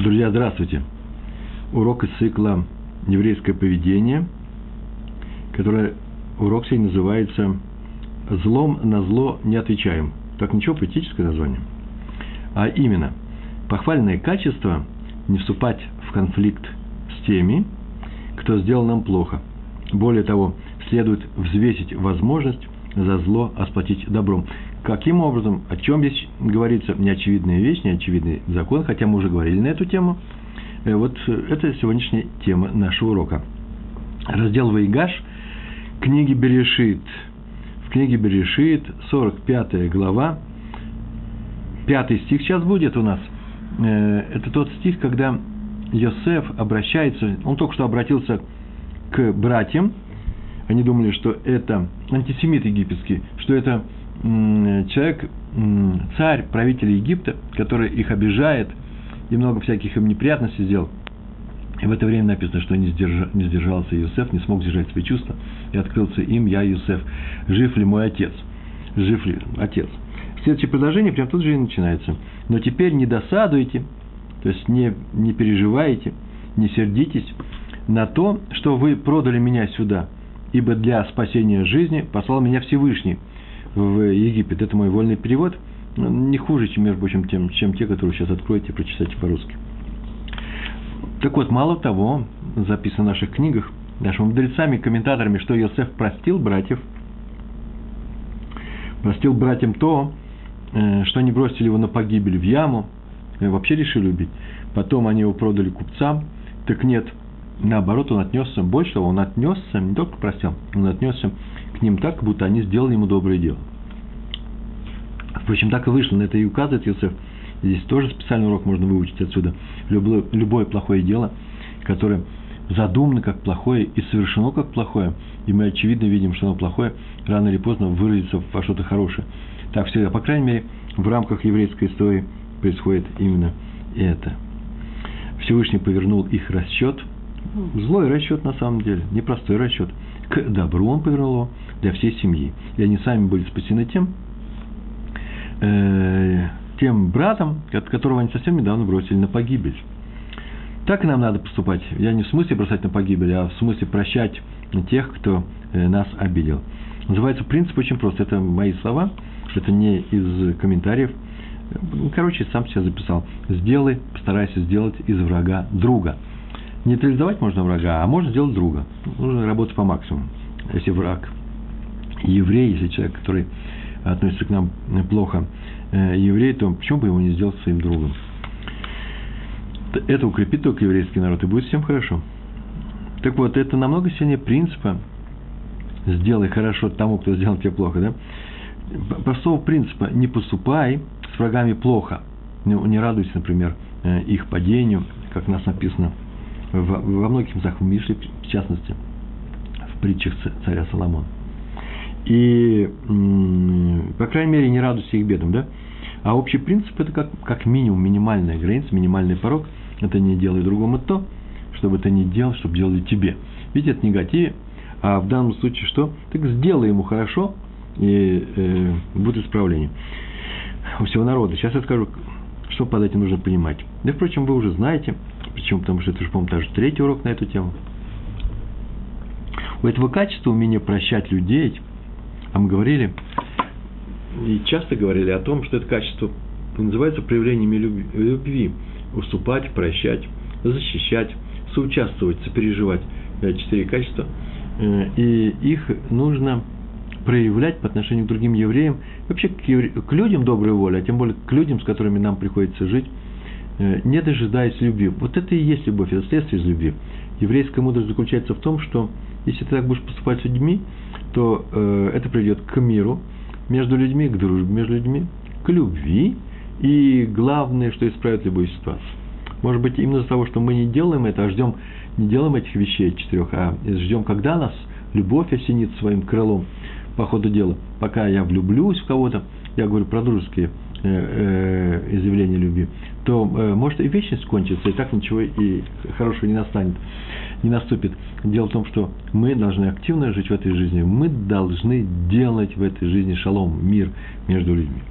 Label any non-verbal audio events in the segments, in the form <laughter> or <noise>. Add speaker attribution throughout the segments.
Speaker 1: Друзья, здравствуйте. Урок из цикла «Еврейское поведение», который урок сегодня называется «Злом на зло не отвечаем». Так ничего, поэтическое название. А именно, похвальное качество не вступать в конфликт с теми, кто сделал нам плохо. Более того, следует взвесить возможность за зло осплатить добром. Каким образом, о чем здесь говорится, неочевидная вещь, неочевидный закон, хотя мы уже говорили на эту тему. Э, вот это сегодняшняя тема нашего урока. Раздел Вайгаш, книги Берешит. В книге Берешит, 45 глава, пятый стих сейчас будет у нас. Э, это тот стих, когда Йосеф обращается, он только что обратился к братьям, они думали, что это антисемит египетский, что это человек, царь, правитель Египта, который их обижает и много всяких им неприятностей сделал. И в это время написано, что не, сдержа, не сдержался Иосиф, не смог сдержать свои чувства, и открылся им, я Иосиф, жив ли мой отец? Жив ли отец? Следующее предложение прям тут же и начинается. Но теперь не досадуйте, то есть не, не переживайте, не сердитесь на то, что вы продали меня сюда, ибо для спасения жизни послал меня Всевышний – в Египет. Это мой вольный перевод. Ну, не хуже, чем, между прочим, тем, чем те, которые сейчас откроете и прочитаете по-русски. Так вот, мало того, записано в наших книгах, нашими мудрецами, комментаторами, что Иосиф простил братьев, простил братьям то, э, что они бросили его на погибель в яму, вообще решили убить. Потом они его продали купцам. Так нет, наоборот, он отнесся, больше он отнесся, не только простил, он отнесся к ним так, будто они сделали ему доброе дело. Впрочем, так и вышло, на это и указывает Иосиф. Здесь тоже специальный урок можно выучить отсюда. Любое, любое плохое дело, которое задумано как плохое и совершено как плохое, и мы очевидно видим, что оно плохое, рано или поздно выразится во что-то хорошее. Так всегда, по крайней мере, в рамках еврейской истории происходит именно это. Всевышний повернул их расчет, злой расчет на самом деле, непростой расчет, к добру он повернул его для всей семьи. И они сами были спасены тем, э, тем братом, которого они совсем недавно бросили на погибель. Так и нам надо поступать. Я не в смысле бросать на погибель, а в смысле прощать тех, кто э, нас обидел. Называется принцип очень просто. Это мои слова, это не из комментариев. Короче, сам себя записал. Сделай, постарайся сделать из врага друга. Нейтрализовать можно врага, а можно сделать друга. Нужно работать по максимуму. Если враг еврей, если человек, который относится к нам плохо, э, еврей, то почему бы его не сделать своим другом? Это укрепит только еврейский народ, и будет всем хорошо. Так вот, это намного сильнее принципа «сделай хорошо тому, кто сделал тебе плохо». Да? Простого принципа «не поступай с врагами плохо». Не радуйся, например, э, их падению, как у нас написано во многих местах в Мишле, в частности, в притчах царя Соломона. И, по крайней мере, не радуйся их бедам, да? А общий принцип – это как, как минимум минимальная граница, минимальный порог. Это не делай другому то, чтобы это не делал, чтобы делали тебе. Ведь это негатив, а в данном случае что? Так сделай ему хорошо, и э, будет исправление у всего народа. Сейчас я скажу, что под этим нужно понимать. Да, впрочем, вы уже знаете, почему, потому что это же, по-моему, даже третий урок на эту тему. У этого качества умения прощать людей – а мы говорили, и часто говорили о том, что это качество называется проявлениями любви. Уступать, прощать, защищать, соучаствовать, сопереживать. Четыре качества. Э, и их нужно проявлять по отношению к другим евреям, вообще к, евре... к людям доброй воли, а тем более к людям, с которыми нам приходится жить, э, не дожидаясь любви. Вот это и есть любовь, это следствие из любви. Еврейская мудрость заключается в том, что если ты так будешь поступать с людьми, то э, это приведет к миру между людьми, к дружбе между людьми, к любви, и главное, что исправит любую ситуацию. Может быть, именно из-за того, что мы не делаем это, а ждем, не делаем этих вещей четырех, а ждем, когда нас любовь осенит своим крылом по ходу дела. Пока я влюблюсь в кого-то, я говорю про дружеские э, э, изъявления любви, то э, может и вечность кончится, и так ничего и хорошего не настанет не наступит. Дело в том, что мы должны активно жить в этой жизни. Мы должны делать в этой жизни шалом, мир между людьми.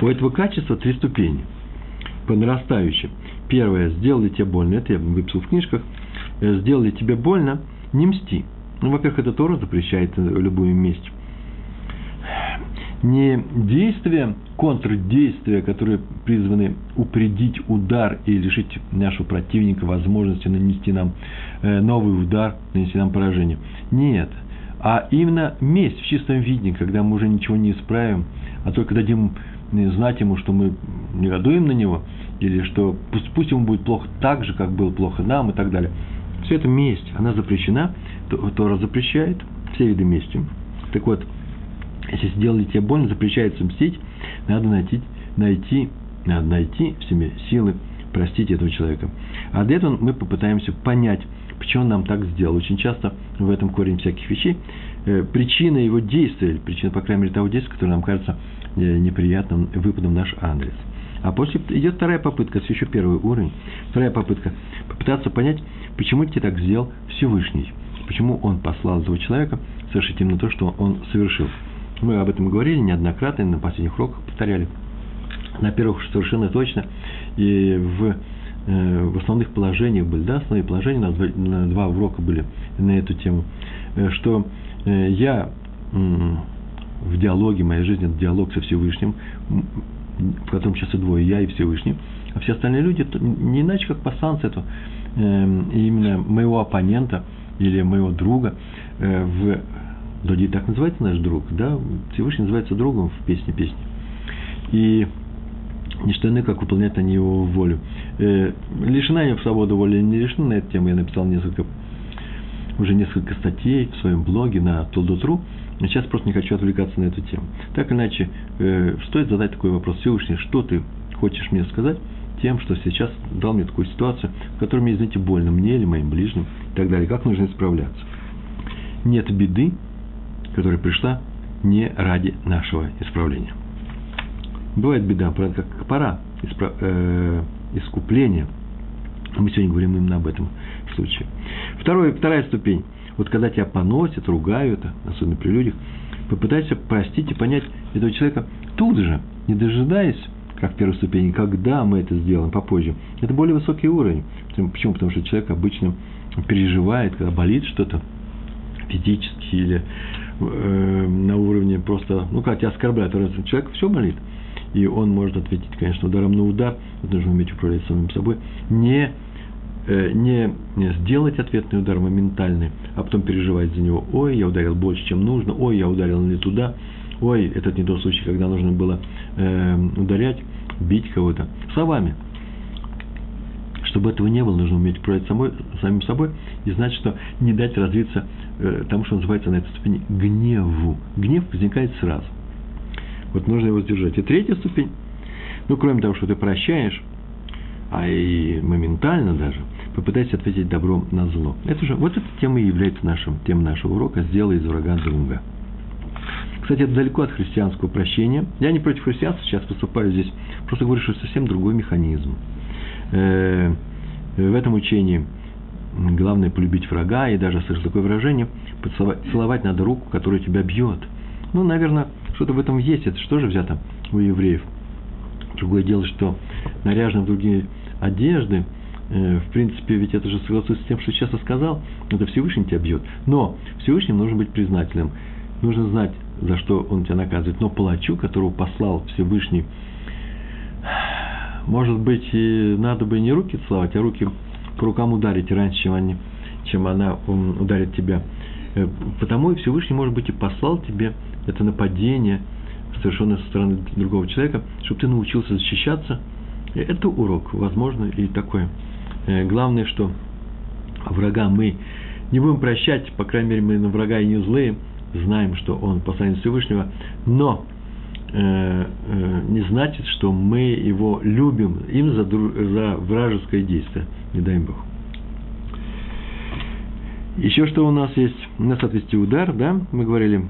Speaker 1: У этого качества три ступени. по нарастающей. Первое, сделали тебе больно, это я выписал в книжках, сделали тебе больно, не мсти. Ну, во-первых, это Тора запрещает в любую месть. Не действия, контрдействия, которые призваны упредить удар и лишить нашего противника возможности нанести нам э, новый удар, нанести нам поражение. Нет, а именно месть в чистом виде, когда мы уже ничего не исправим, а только дадим знать ему, что мы негодуем на него, или что пусть, пусть ему будет плохо так же, как было плохо нам и так далее. Все это месть, она запрещена, Тора запрещает все виды мести. Так вот, если сделали тебе больно, запрещается мстить, надо найти, найти, надо найти в себе силы простить этого человека. А для этого мы попытаемся понять, почему он нам так сделал. Очень часто в этом корень всяких вещей. Э, причина его действия, причина, по крайней мере, того действия, которое нам кажется э, неприятным выпадом в наш адрес. А после идет вторая попытка, еще первый уровень. Вторая попытка – попытаться понять, почему тебе так сделал Всевышний. Почему он послал этого человека совершить именно то, что он совершил. Мы об этом говорили неоднократно, на последних уроках повторяли. На первых совершенно точно. И в Э, в основных положениях были, да, основные положения, у нас два, два урока были на эту тему, э, что э, я в диалоге, моя жизнь – это диалог со Всевышним, в котором сейчас и двое, я и Всевышний, а все остальные люди – не иначе, как по сансету, именно моего оппонента или моего друга в Доди так называется наш друг, да, Всевышний называется другом в песне песни. И не что как выполнять они его волю. Э, лишена я свободы воли не лишена на эту тему, я написал несколько, уже несколько статей в своем блоге на Толдотру, но сейчас просто не хочу отвлекаться на эту тему. Так или иначе, э, стоит задать такой вопрос Всевышний, что ты хочешь мне сказать тем, что сейчас дал мне такую ситуацию, в которой мне, извините, больно, мне или моим ближним и так далее, как нужно исправляться. Нет беды, которая пришла не ради нашего исправления. Бывает беда, правда, как пора испра- э, искупления. Мы сегодня говорим именно об этом случае. Второе, вторая ступень. Вот когда тебя поносят, ругают, особенно при людях, попытайся простить и понять этого человека тут же, не дожидаясь, как в первой ступени, когда мы это сделаем попозже. Это более высокий уровень. Почему? Потому что человек обычно переживает, когда болит что-то физически или э, на уровне просто, ну, как тебя оскорбляют, человек все болит – и он может ответить, конечно, ударом на удар, нужно уметь управлять самим собой, не, не, не сделать ответный удар моментальный, а потом переживать за него, ой, я ударил больше, чем нужно, ой, я ударил не туда, ой, этот не тот случай, когда нужно было э, ударять, бить кого-то, словами. Чтобы этого не было, нужно уметь управлять самой, самим собой и знать, что не дать развиться э, тому, что называется на этой ступени гневу. Гнев возникает сразу – вот нужно его сдержать. И третья ступень, ну, кроме того, что ты прощаешь, а и моментально даже, попытайся ответить добром на зло. Это же, вот эта тема и является нашим, темой нашего урока «Сделай из врага друга». Кстати, это далеко от христианского прощения. Я не против христианства, сейчас выступаю здесь. Просто говорю, что совсем другой механизм. Э, в этом учении главное полюбить врага, и даже, слышу такое выражение, поцеловать надо руку, которая тебя бьет. Ну, наверное, что-то в этом есть. Это что же взято у евреев? Другое дело, что наряжены в другие одежды, э, в принципе, ведь это же согласуется с тем, что сейчас я сказал, это Всевышний тебя бьет. Но Всевышним нужно быть признательным. Нужно знать, за что он тебя наказывает. Но палачу, которого послал Всевышний, может быть, и надо бы не руки целовать, а руки по рукам ударить раньше, чем, они, чем она ударит тебя. Э, потому и Всевышний, может быть, и послал тебе это нападение, совершенное со стороны другого человека, чтобы ты научился защищаться. Это урок, возможно, и такой. Э, главное, что врага мы не будем прощать, по крайней мере, мы на врага и не злые, знаем, что он посланец Всевышнего, но э, э, не значит, что мы его любим им за, за вражеское действие, не дай Бог. Еще что у нас есть? У нас отвести удар, да, мы говорили,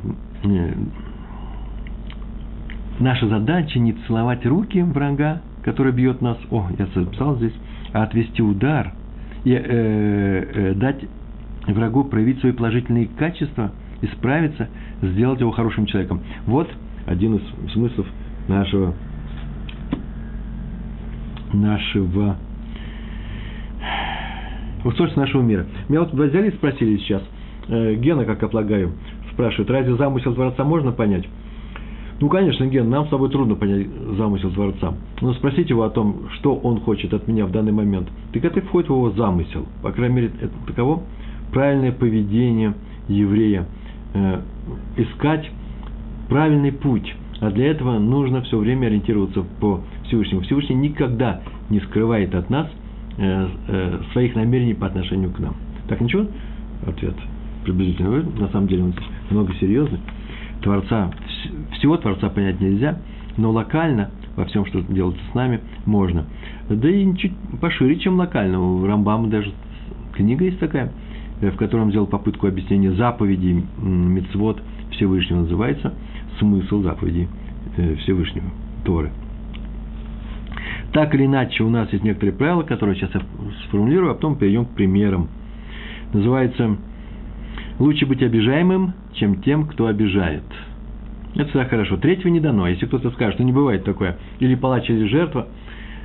Speaker 1: наша задача не целовать руки врага, который бьет нас, о, я записал здесь, а отвести удар и э, э, дать врагу проявить свои положительные качества, исправиться, сделать его хорошим человеком. Вот один из смыслов нашего нашего устройства нашего мира. Меня вот взяли и спросили сейчас, э, Гена, как я полагаю, спрашивает, разве замысел Творца можно понять? Ну, конечно, Ген, нам с тобой трудно понять замысел Творца. Но спросите его о том, что он хочет от меня в данный момент. Так это входит в его замысел. По крайней мере, это таково правильное поведение еврея. Э, искать правильный путь. А для этого нужно все время ориентироваться по Всевышнему. Всевышний никогда не скрывает от нас э, э, своих намерений по отношению к нам. Так, ничего? Ответ приблизительно. На самом деле он много серьезный. Творца, всего Творца понять нельзя, но локально во всем, что делается с нами, можно. Да и чуть пошире, чем локально. У Рамбама даже книга есть такая, э, в котором сделал попытку объяснения заповедей Мицвод Всевышнего, называется «Смысл заповедей э, Всевышнего, Торы». Так или иначе, у нас есть некоторые правила, которые сейчас я сформулирую, а потом перейдем к примерам. Называется Лучше быть обижаемым, чем тем, кто обижает. Это всегда хорошо. Третьего не дано. Если кто-то скажет, что не бывает такое, или палач, или жертва,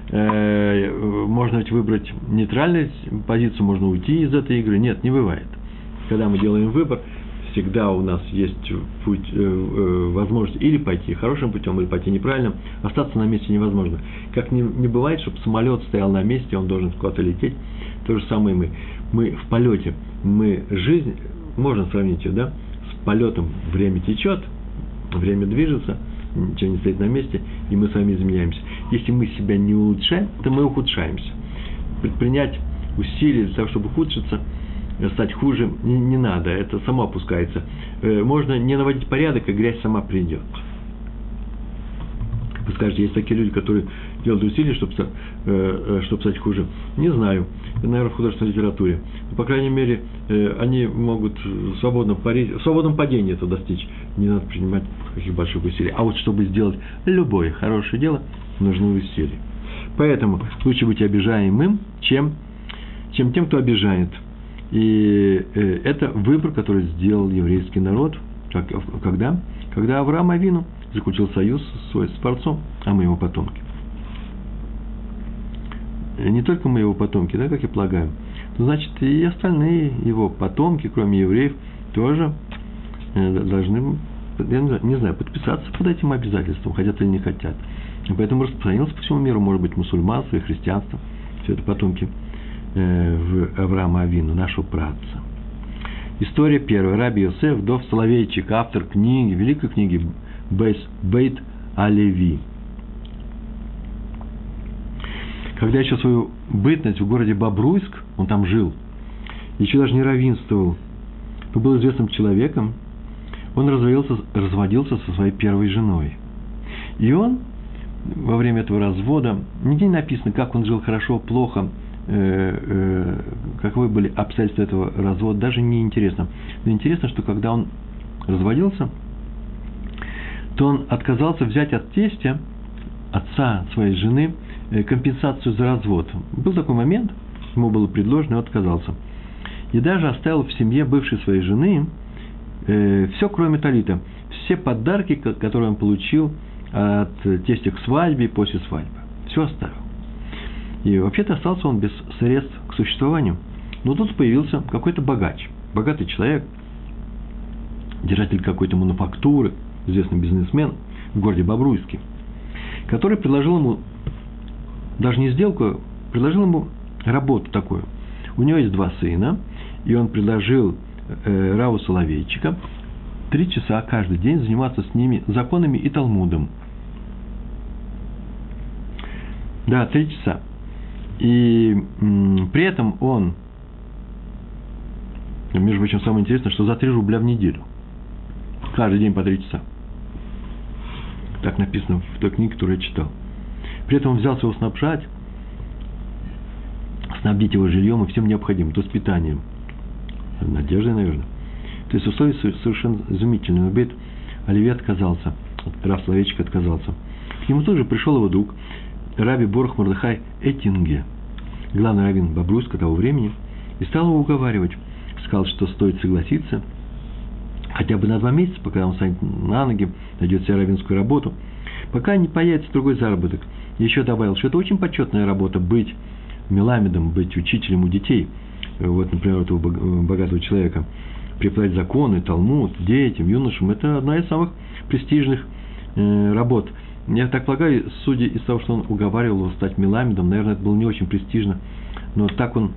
Speaker 1: э, можно ведь выбрать нейтральную позицию, можно уйти из этой игры. Нет, не бывает. Когда мы делаем выбор, всегда у нас есть путь, э, э, возможность или пойти хорошим путем, или пойти неправильным. Остаться на месте невозможно. Как не, не бывает, чтобы самолет стоял на месте, он должен куда-то лететь. То же самое и мы. Мы в полете. Мы жизнь можно сравнить ее, да, с полетом. Время течет, время движется, ничего не стоит на месте, и мы с вами изменяемся. Если мы себя не улучшаем, то мы ухудшаемся. Предпринять усилия для того, чтобы ухудшиться, стать хуже, не, не надо, это само опускается. Э, можно не наводить порядок, и грязь сама придет. Вы скажете, есть такие люди, которые делают усилия, чтобы, э, э, чтобы стать хуже. Не знаю. Наверное, в художественной литературе. Но, по крайней мере, э, они могут свободно парить, в свободном падении это достичь. Не надо принимать каких больших усилий. А вот чтобы сделать любое хорошее дело, нужны усилия. Поэтому лучше быть обижаемым, чем, чем тем, кто обижает. И это выбор, который сделал еврейский народ. Как, когда? Когда Авраам Авину – заключил союз свой с Творцом, а мы его потомки. И не только мы его потомки, да, как и полагаем, но значит и остальные его потомки, кроме евреев, тоже э, должны, я не знаю, подписаться под этим обязательством, хотят или не хотят. И поэтому распространилось по всему миру, может быть, мусульманство и христианство, все это потомки э, в Авраама Авину, нашего праца. История первая. Раби Йосеф, Дов Соловейчик, автор книги, великой книги Бейт Алеви. Когда еще свою бытность в городе Бобруйск, он там жил, еще даже не равенствовал, но был известным человеком, он разводился, разводился со своей первой женой. И он во время этого развода, нигде не написано, как он жил хорошо, плохо, э, э, каковы были обстоятельства этого развода, даже не интересно. Но интересно, что когда он разводился – то он отказался взять от тестя, отца своей жены, компенсацию за развод. Был такой момент, ему было предложено, и он отказался. И даже оставил в семье бывшей своей жены э, все, кроме талита. Все подарки, которые он получил от тестя к свадьбе и после свадьбы. Все оставил. И вообще-то остался он без средств к существованию. Но тут появился какой-то богач, богатый человек, держатель какой-то мануфактуры – известный бизнесмен в городе Бобруйске, который предложил ему, даже не сделку, предложил ему работу такую. У него есть два сына, и он предложил э, Раву Соловейчика три часа каждый день заниматься с ними законами и Талмудом. Да, три часа. И м, при этом он, между прочим, самое интересное, что за три рубля в неделю. Каждый день по три часа. Так написано в той книге, которую я читал. При этом он взялся его снабжать, снабдить его жильем и всем необходимым, то есть питанием. Надеждой, наверное. То есть условия совершенно изумительные. Но Бет Оливье отказался, Раф Словечек отказался. К нему тоже пришел его друг, Раби Борх Мордыхай Этинге, главный раввин Бобруйска того времени, и стал его уговаривать. Сказал, что стоит согласиться – хотя бы на два месяца, пока он станет на ноги, найдет себе равенскую работу, пока не появится другой заработок. Еще добавил, что это очень почетная работа быть меламедом, быть учителем у детей. Вот, например, этого богатого человека. Преподать законы, талмуд детям, юношам. Это одна из самых престижных э, работ. Я так полагаю, судя из того, что он уговаривал его стать меламедом, наверное, это было не очень престижно. Но так он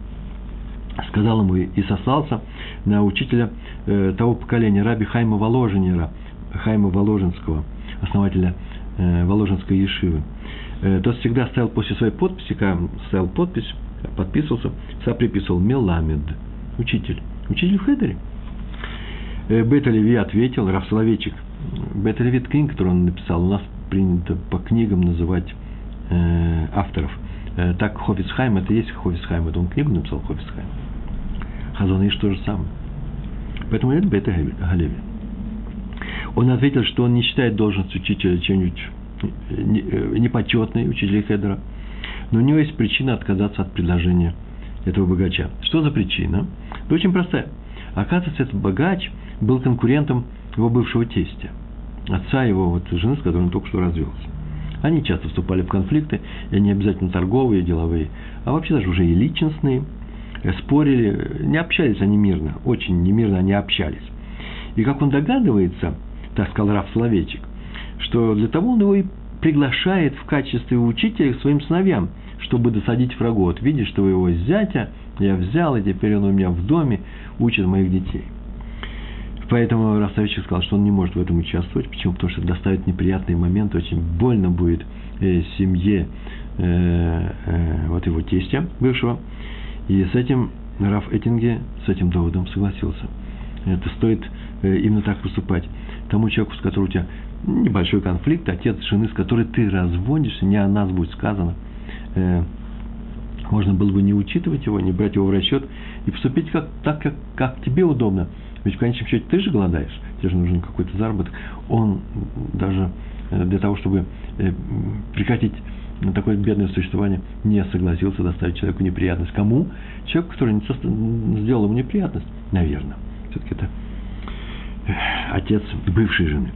Speaker 1: сказал ему и сослался на учителя э, того поколения, раби Хайма Воложенера, Хайма Воложенского, основателя э, Воложенской Ешивы. Э, тот всегда ставил после своей подписи, когда ставил подпись, подписывался, всегда приписывал Меламед, учитель, учитель в Хедере. Э, Леви ответил, Раф Соловейчик, Бета Леви, книга, которую он написал, у нас принято по книгам называть э, авторов. Э, так Хофицхайм, это есть Хофицхайм, это он книгу написал Хофицхайм. Хазон Иш то же самое. Поэтому это Галеви. Он ответил, что он не считает должность учителя чем-нибудь непочетной, учителя Хедера, но у него есть причина отказаться от предложения этого богача. Что за причина? Да очень простая. Оказывается, этот богач был конкурентом его бывшего тестя, отца его вот, жены, с которой он только что развелся. Они часто вступали в конфликты, и не обязательно торговые, деловые, а вообще даже уже и личностные – спорили, не общались они мирно, очень немирно они общались. И как он догадывается, так сказал Раф Соловейчик, что для того он его и приглашает в качестве учителя к своим сыновьям, чтобы досадить врагу. Вот видишь, что его зятя я взял, и теперь он у меня в доме учит моих детей. Поэтому Ростовичек сказал, что он не может в этом участвовать. Почему? Потому что доставит неприятный момент, очень больно будет э, семье э, э, вот его тестя бывшего. И с этим Раф Эттинге, с этим доводом согласился. Это стоит э, именно так поступать. Тому человеку, с которым у тебя небольшой конфликт, отец жены, с которой ты разводишься, не о нас будет сказано, э, можно было бы не учитывать его, не брать его в расчет и поступить как, так, как, как тебе удобно. Ведь в конечном счете ты же голодаешь, тебе же нужен какой-то заработок. Он даже э, для того, чтобы прекратить на такое бедное существование не согласился доставить человеку неприятность. Кому? Человеку, который не сделал ему неприятность. Наверное. Все-таки это э, отец бывшей жены.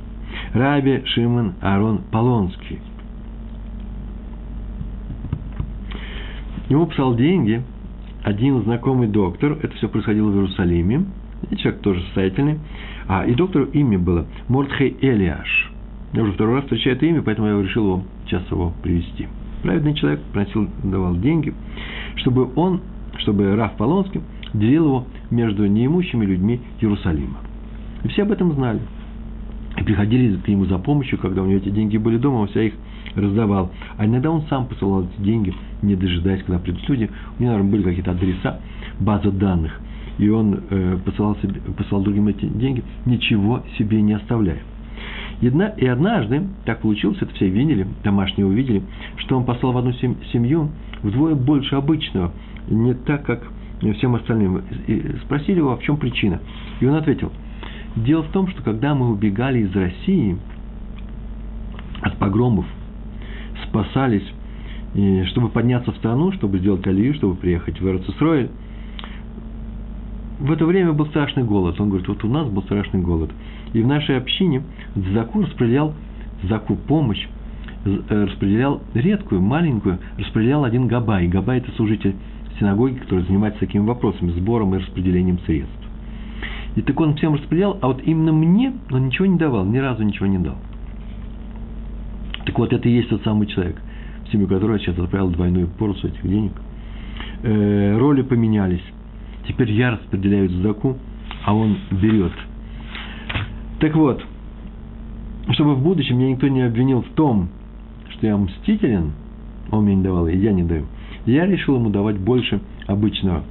Speaker 1: Раби Шимон Арон Полонский. Ему писал деньги один знакомый доктор. Это все происходило в Иерусалиме. И человек тоже состоятельный. А, и доктору имя было Мортхей Элиаш. Я уже второй раз встречаю это имя, поэтому я решил его, сейчас его привести. Праведный человек просил, давал деньги, чтобы он, чтобы Раф Полонский делил его между неимущими людьми Иерусалима. И все об этом знали. И приходили к нему за помощью, когда у него эти деньги были дома, он вся их раздавал. А иногда он сам посылал эти деньги, не дожидаясь, когда придут люди. У него, наверное, были какие-то адреса, база данных. И он э, посылал, себе, посылал другим эти деньги, ничего себе не оставляя. И однажды, так получилось, это все видели, домашние увидели, что он послал в одну семью вдвое больше обычного, не так, как всем остальным. И спросили его, а в чем причина. И он ответил, дело в том, что когда мы убегали из России от погромов, спасались, чтобы подняться в страну, чтобы сделать алию, чтобы приехать в Эрцисроэль, в это время был страшный голод. Он говорит, вот у нас был страшный голод. И в нашей общине Заку распределял, Заку помощь, э, распределял редкую, маленькую, распределял один Габай. Габай – это служитель синагоги, который занимается такими вопросами, сбором и распределением средств. И так он всем распределял, а вот именно мне он ничего не давал, ни разу ничего не дал. Так вот, это и есть тот самый человек, в семью которого я сейчас отправил двойную порцию этих денег. Э, роли поменялись. Теперь я распределяю задаку, а он берет. Так вот, чтобы в будущем меня никто не обвинил в том, что я мстителен, он мне не давал, и я не даю, я решил ему давать больше обычного.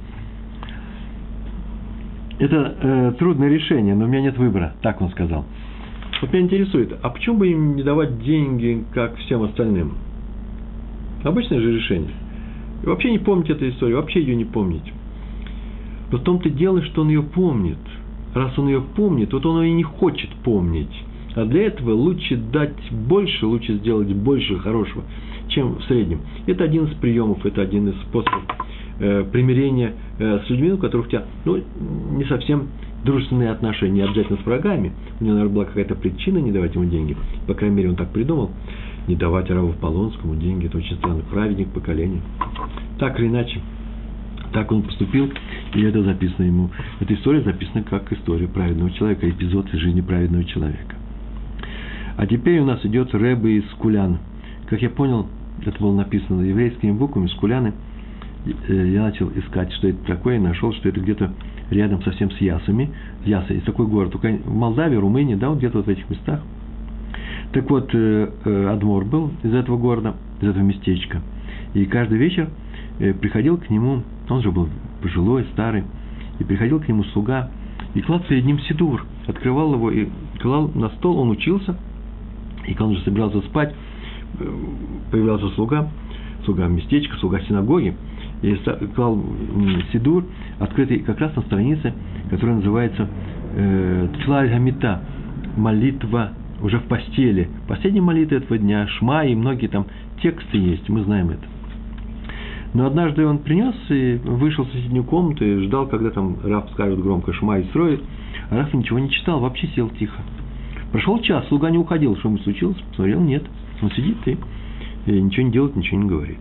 Speaker 1: Это э, трудное решение, но у меня нет выбора, так он сказал. Вот меня интересует, а почему бы им не давать деньги, как всем остальным? Обычное же решение. И вообще не помнить эту историю, вообще ее не помнить. Но в том-то дело, что он ее помнит. Раз он ее помнит, вот он ее и не хочет помнить. А для этого лучше дать больше, лучше сделать больше хорошего, чем в среднем. Это один из приемов, это один из способов э, примирения э, с людьми, у которых у тебя ну, не совсем дружественные отношения, не обязательно с врагами. У него, наверное, была какая-то причина не давать ему деньги. По крайней мере, он так придумал. не давать Раву Полонскому деньги. Это очень странно. Праведник поколения. Так или иначе, так он поступил, и это записано ему. Эта история записана как история праведного человека, эпизод из жизни праведного человека. А теперь у нас идет Рэбе из Кулян. Как я понял, это было написано еврейскими буквами, Скуляны. Э, я начал искать, что это такое, и нашел, что это где-то рядом совсем с Ясами. Яса есть такой город, только в Молдавии, Румынии, да, вот где-то вот в этих местах. Так вот, э, э, Адмор был из этого города, из этого местечка. И каждый вечер приходил к нему, он же был пожилой, старый, и приходил к нему слуга, и клал перед ним сидур, открывал его и клал на стол, он учился, и когда он уже собирался спать, появлялся слуга, слуга местечка, слуга синагоги, и клал сидур, открытый как раз на странице, которая называется э, Гамита, молитва уже в постели. Последняя молитва этого дня, Шма и многие там тексты есть, мы знаем это. Но однажды он принес и вышел в соседнюю комнату и ждал, когда там Раф скажет громко «Шма» и строит, а Раф ничего не читал, вообще сел тихо. Прошел час, слуга не уходил, что ему случилось? Посмотрел, нет. Он сидит и, и ничего не делает, ничего не говорит.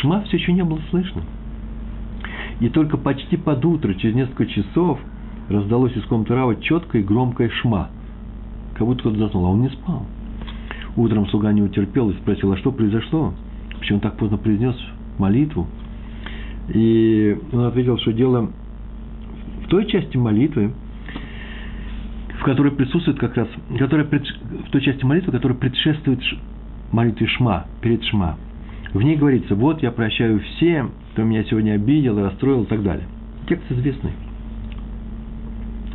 Speaker 1: Шма все еще не было слышно. И только почти под утро, через несколько часов, раздалось из комнаты Рава четкое и громкое шма. Как будто кто-то заснул, а он не спал. Утром слуга не утерпел и спросил, а что произошло? Почему он так поздно произнес молитву? И он ответил, что дело в той части молитвы, в которой присутствует как раз, которая, в той части молитвы, которая предшествует молитве Шма, перед Шма. В ней говорится, вот я прощаю всем, кто меня сегодня обидел, расстроил и так далее. Текст известный.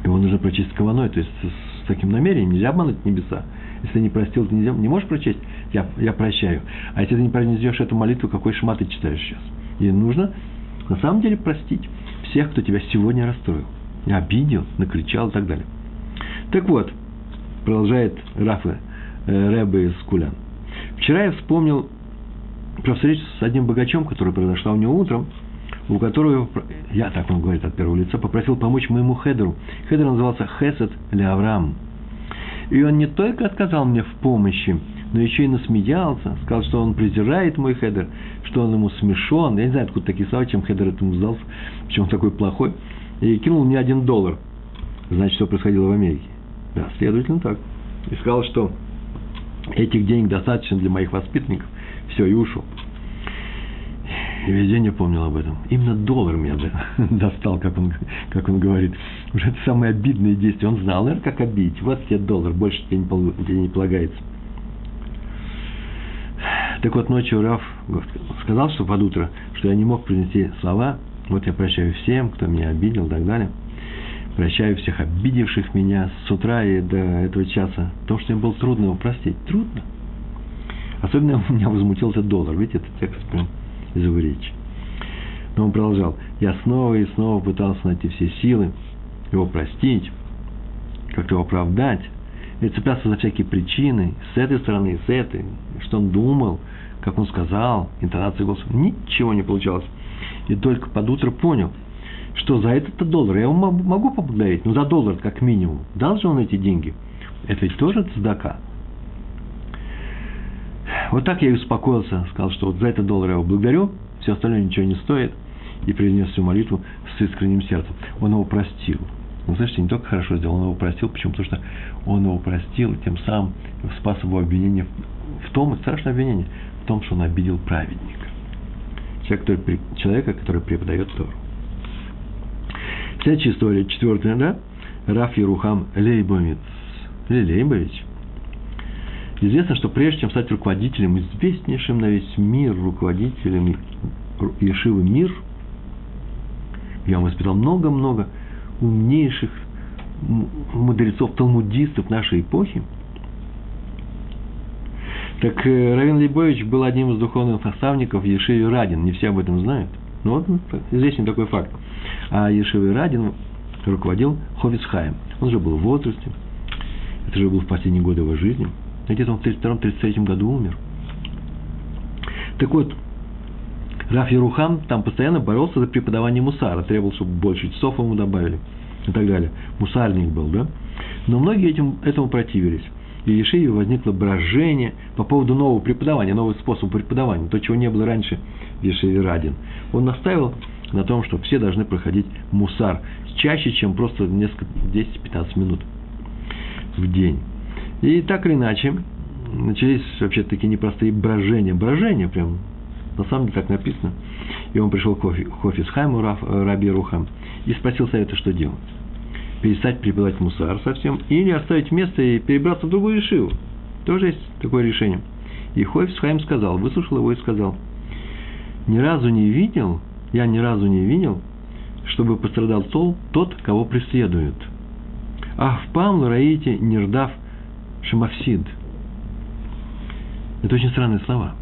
Speaker 1: Его нужно прочесть кованой, то есть с, таким намерением. Нельзя обмануть небеса. Если не простил, ты не, можешь прочесть, я, я прощаю. А если ты не произнесешь эту молитву, какой шмат ты читаешь сейчас? И нужно на самом деле простить всех, кто тебя сегодня расстроил, обидел, накричал и так далее. Так вот, продолжает Рафа э, Рэбе Кулян. Вчера я вспомнил про встречу с одним богачом, которая произошла у него утром, у которого, я так он говорит от первого лица, попросил помочь моему хедеру. Хедер назывался Хесед Леаврам. И он не только отказал мне в помощи, но еще и насмеялся, сказал, что он презирает мой хедер, что он ему смешон. Я не знаю, откуда такие слова, чем хедер этому сдался, почему он такой плохой. И кинул мне один доллар. Значит, что происходило в Америке. Да, следовательно так. И сказал, что этих денег достаточно для моих воспитанников – все, и ушел. И весь день я помнил об этом. Именно доллар меня <laughs> достал, как он, как он говорит. Уже это самое обидное действие. Он знал, наверное, как обидеть. Вот тебе доллар, больше тебе не, тебе не полагается. Так вот, ночью Раф сказал, что под утро, что я не мог принести слова. Вот я прощаю всем, кто меня обидел и так далее. Прощаю всех обидевших меня с утра и до этого часа. То, что им было трудно его простить. Трудно. Особенно меня возмутил этот доллар. Видите, это текст прям из его речи. Но он продолжал. Я снова и снова пытался найти все силы, его простить, как-то его оправдать. И цеплялся за всякие причины, с этой стороны, с этой, что он думал, как он сказал, интонация голоса. Ничего не получалось. И только под утро понял, что за этот доллар я его могу поблагодарить, но за доллар как минимум. Дал же он эти деньги. Это ведь тоже цдака. Вот так я и успокоился, сказал, что вот за этот доллар я его благодарю, все остальное ничего не стоит, и произнес всю молитву с искренним сердцем. Он его простил. Ну, слышите, не только хорошо сделал, он его простил. Почему? Потому что он его простил, тем самым спас его обвинение в том, страшное обвинение, в том, что он обидел праведника. Человек, который, человека, который преподает Тору. Следующая история, четвертая, да? Раф Ерухам Лейбовиц. Лейбович – Известно, что прежде чем стать руководителем, известнейшим на весь мир руководителем Ешивы Мир, я воспитал много-много умнейших мудрецов, талмудистов нашей эпохи. Так э, Равин Лейбович был одним из духовных наставников Ешивы Радин. Не все об этом знают. Но вот известен такой факт. А Ешивы Радин руководил Ховицхаем. Он уже был в возрасте. Это же был в последние годы его жизни – где-то он в 32-33 году умер. Так вот, Раф Ерухам там постоянно боролся за преподавание мусара, требовал, чтобы больше часов ему добавили и так далее. Мусарник был, да? Но многие этим, этому противились. И в Ешиве возникло брожение по поводу нового преподавания, нового способа преподавания, то, чего не было раньше в Ешиве Радин. Он настаивал на том, что все должны проходить мусар чаще, чем просто несколько 10-15 минут в день. И так или иначе, начались вообще такие непростые брожения. Брожения прям, на самом деле так написано. И он пришел к Хофис Хайму, Раби Рухам, и спросил совета, что делать. Перестать преподавать мусар совсем, или оставить место и перебраться в другую решиву. Тоже есть такое решение. И Хофис Хайм сказал, выслушал его и сказал, ни разу не видел, я ни разу не видел, чтобы пострадал тот, кого преследуют. Ах, в Пам Лараите Нирдав Шамафсид. Это очень странные слова.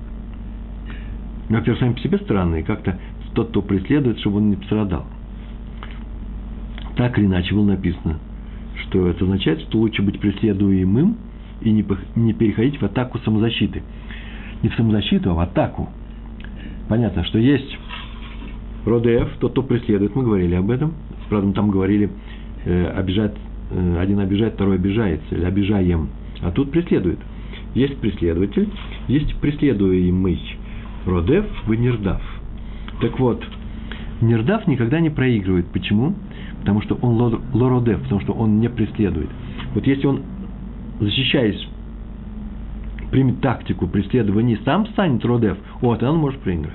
Speaker 1: Во-первых, сами по себе странные, как-то тот, кто преследует, чтобы он не пострадал. Так или иначе было написано, что это означает, что лучше быть преследуемым и не, переходить в атаку самозащиты. Не в самозащиту, а в атаку. Понятно, что есть Родеф, тот, кто преследует, мы говорили об этом. Правда, мы там говорили, э, обижать, э, один обижает, второй обижается, или обижаем. А тут преследует. Есть преследователь, есть преследуемый. Родеф, вы нердав. Так вот, нердав никогда не проигрывает. Почему? Потому что он лородев, потому что он не преследует. Вот если он, защищаясь, примет тактику преследования, сам станет родев, вот, он может проиграть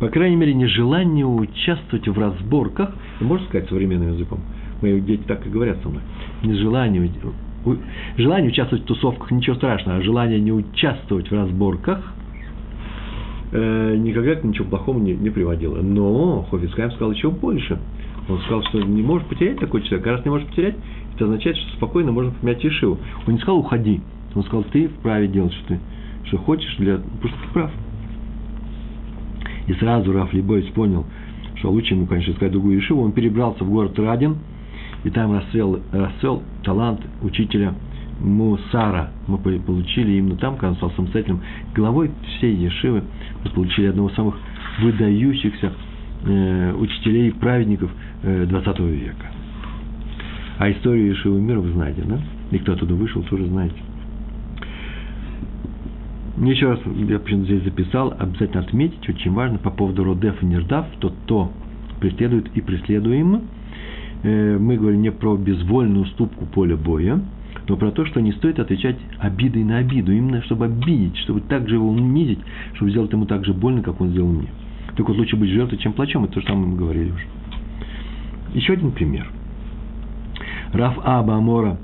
Speaker 1: по крайней мере, нежелание участвовать в разборках, можно сказать современным языком, мои дети так и говорят со мной, нежелание, желание участвовать в тусовках, ничего страшного, а желание не участвовать в разборках э, никогда к ничего плохому не, не приводило. Но Хофицкайм сказал еще больше. Он сказал, что не может потерять такой человек. А раз не может потерять, это означает, что спокойно можно поменять Ешиву. Он не сказал «уходи». Он сказал, ты вправе делать, что ты что хочешь, для... потому что ты прав. И сразу Раф Либойс понял, что лучше ему, конечно, искать другую Ешиву. Он перебрался в город Радин, и там расцвел, расцвел талант учителя Мусара. Мы получили именно там, когда он стал самостоятельным главой всей Ешивы, мы получили одного из самых выдающихся э, учителей и праведников э, 20 века. А историю Ешивы мира вы знаете, да? И кто оттуда вышел, тоже знаете. Еще раз, я почему здесь записал, обязательно отметить, очень важно, по поводу родев и неждав, тот, кто преследует и преследуем. Э, мы говорим не про безвольную уступку поля боя, но про то, что не стоит отвечать обидой на обиду, именно чтобы обидеть, чтобы так же его унизить, чтобы сделать ему так же больно, как он сделал мне. Так вот, лучше быть жертвой, чем плачом, это то самое мы говорили уже. Еще один пример. Раф Аба Амора.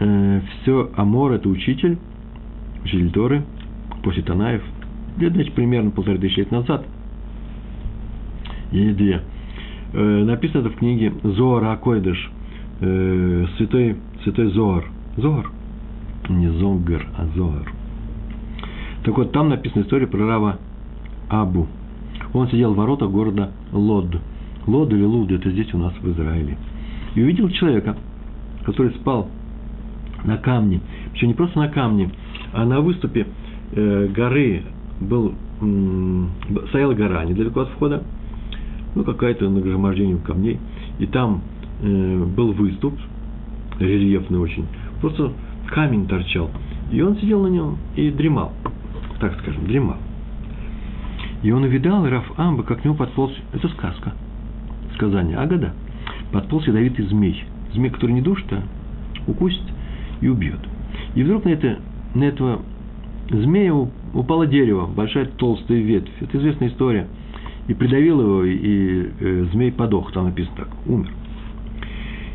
Speaker 1: Э, все, Амор – это учитель, учитель Торы – после Танаев, где значит, примерно полторы тысячи лет назад, или две, написано это в книге Зоар Акойдыш, э, святой, святой Зоар. Зоар. Не Зонгар, а Зоар. Так вот, там написана история про Рава Абу. Он сидел в воротах города Лод. Лод или Луд, это здесь у нас в Израиле. И увидел человека, который спал на камне. Причем не просто на камне, а на выступе Э, горы был, стояла гора недалеко от входа, ну, какая-то нагромождение камней, и там э, был выступ, рельефный очень, просто камень торчал, и он сидел на нем и дремал, так скажем, дремал. И он увидал Раф Амба, как к нему подполз, это сказка, сказание, Агада, подполз ядовитый змей, змей, который не душит, а укусит и убьет. И вдруг на, это, на этого змея упало дерево, большая толстая ветвь. Это известная история. И придавил его, и э, змей подох, там написано так, умер.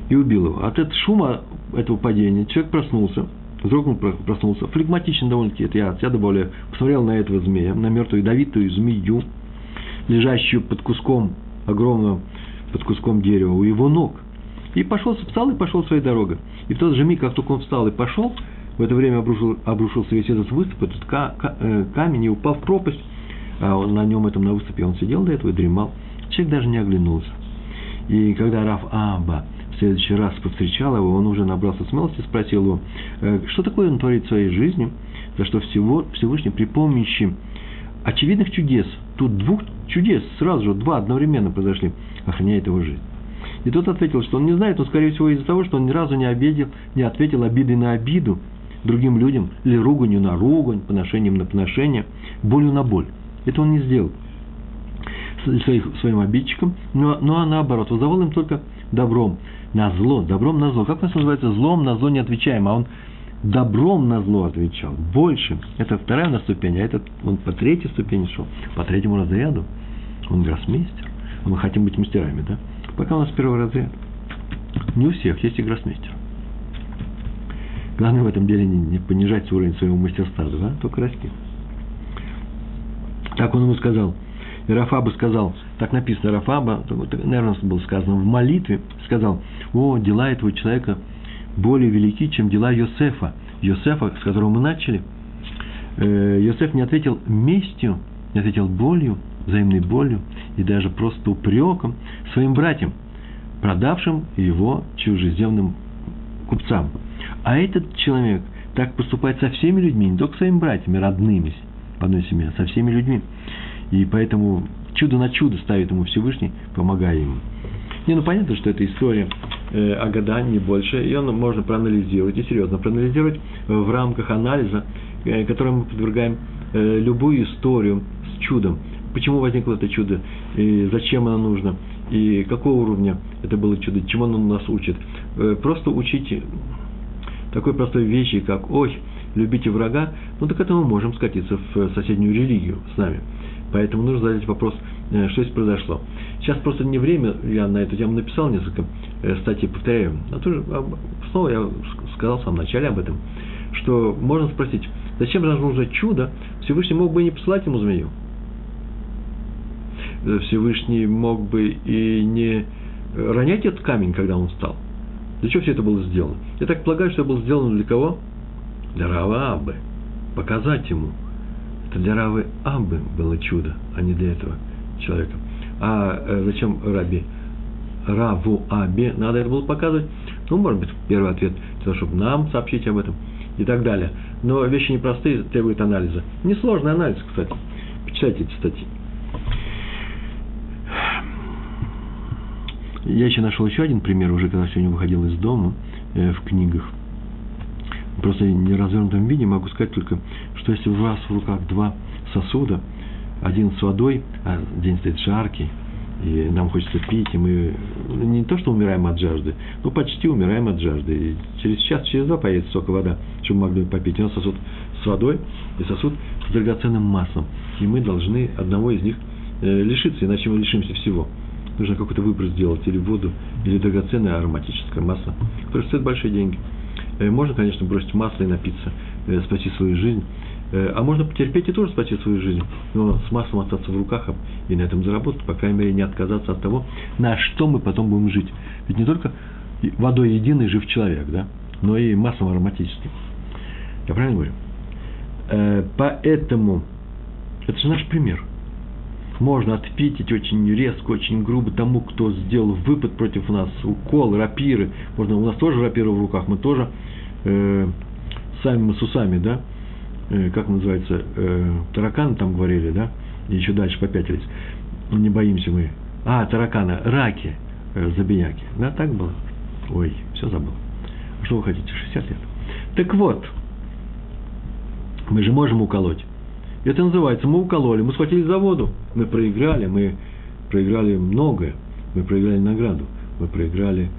Speaker 1: И убил его. От этого шума этого падения человек проснулся, он проснулся, флегматично довольно-таки, это я, я добавляю, посмотрел на этого змея, на мертвую ядовитую змею, лежащую под куском огромного, под куском дерева у его ног. И пошел, встал и пошел своей дорогой. И в тот же миг, как только он встал и пошел, в это время обрушил, обрушился весь этот выступ, этот э, камень, и упал в пропасть. А он, на нем, этом на выступе, он сидел до этого и дремал. Человек даже не оглянулся. И когда Раф Аба в следующий раз повстречал его, он уже набрался смелости, спросил его, «Э, что такое он творит в своей жизни, за что всего, Всевышний при помощи очевидных чудес, тут двух чудес, сразу же два одновременно произошли, охраняет его жизнь. И тот ответил, что он не знает, но, скорее всего, из-за того, что он ни разу не, обидел, не ответил обидой на обиду, другим людям, или руганью на ругань, поношением на поношение, болью на боль. Это он не сделал своих, своим обидчикам, но, но а наоборот, воздавал им только добром, на зло, добром на зло. Как у нас называется? Злом на зло не отвечаем, а он добром на зло отвечал, больше. Это вторая у нас ступень, а этот он по третьей ступени шел, по третьему разряду. Он гроссмейстер. Мы хотим быть мастерами, да? Пока у нас первый разряд. Не у всех есть и гроссмейстер. Главное в этом деле не, не понижать уровень своего мастерства, да? Только расти. Так он ему сказал. И Рафаба сказал, так написано, Рафаба, наверное, было сказано, в молитве сказал, о, дела этого человека более велики, чем дела Йосефа. Йосефа, с которого мы начали. Э, Йосеф не ответил местью, не ответил болью, взаимной болью и даже просто упреком своим братьям, продавшим его чужеземным купцам. А этот человек так поступает со всеми людьми, не только своими братьями, родными в одной семье, со всеми людьми. И поэтому чудо на чудо ставит ему Всевышний, помогая ему. Не, ну понятно, что это история э, о гадании больше, ее можно проанализировать, и серьезно проанализировать в рамках анализа, э, которым мы подвергаем э, любую историю с чудом. Почему возникло это чудо, и зачем оно нужно, и какого уровня это было чудо, чему оно нас учит. Э, просто учите такой простой вещи, как «Ой, любите врага», ну так это мы можем скатиться в соседнюю религию с нами. Поэтому нужно задать вопрос, э, что здесь произошло. Сейчас просто не время, я на эту тему написал несколько э, статей, повторяю. А тоже, снова я сказал в самом начале об этом, что можно спросить, зачем же нужно чудо? Всевышний мог бы и не посылать ему змею. Э, Всевышний мог бы и не ронять этот камень, когда он встал. Для чего все это было сделано? Я так полагаю, что это было сделано для кого? Для Раваабы. Показать ему – это для Равы Абы было чудо, а не для этого человека. А э, зачем Раби? Раву Абе, надо это было показывать. Ну, может быть, первый ответ, того, чтобы нам сообщить об этом и так далее. Но вещи непростые, требуют анализа. Несложный анализ, кстати. Почитайте эти статьи. Я еще нашел еще один пример, уже когда сегодня выходил из дома э, в книгах – просто не развернутом виде могу сказать только, что если у вас в руках два сосуда, один с водой, а день стоит жаркий, и нам хочется пить, и мы не то, что умираем от жажды, но почти умираем от жажды. И через час, через два поедет столько вода, чтобы мы могли попить. У нас сосуд с водой и сосуд с драгоценным маслом. И мы должны одного из них э, лишиться, иначе мы лишимся всего. Нужно какой-то выбор сделать, или воду, или драгоценное ароматическое масло, которое стоит большие деньги. Э, можно, конечно, бросить масло и напиться, э, спасти свою жизнь. Э, а можно потерпеть и тоже спасти свою жизнь, но с маслом остаться в руках и на этом заработать, по крайней мере, не отказаться от того, на что мы потом будем жить. Ведь не только водой единый жив человек, да, но и маслом ароматическим. Я правильно говорю? Поэтому это же наш пример. Можно ответить очень резко, очень грубо тому, кто сделал выпад против нас, укол, рапиры. Можно, у нас тоже рапиры в руках, мы тоже э, сами мы с усами, да, э, как называется, э, тараканы там говорили, да, и еще дальше попятились. Не боимся мы. А, тараканы, раки, э, забияки. Да, так было? Ой, все забыл. Что вы хотите, 60 лет? Так вот, мы же можем уколоть. Это называется, мы укололи, мы схватили за воду, мы проиграли, мы проиграли многое, мы проиграли награду, мы проиграли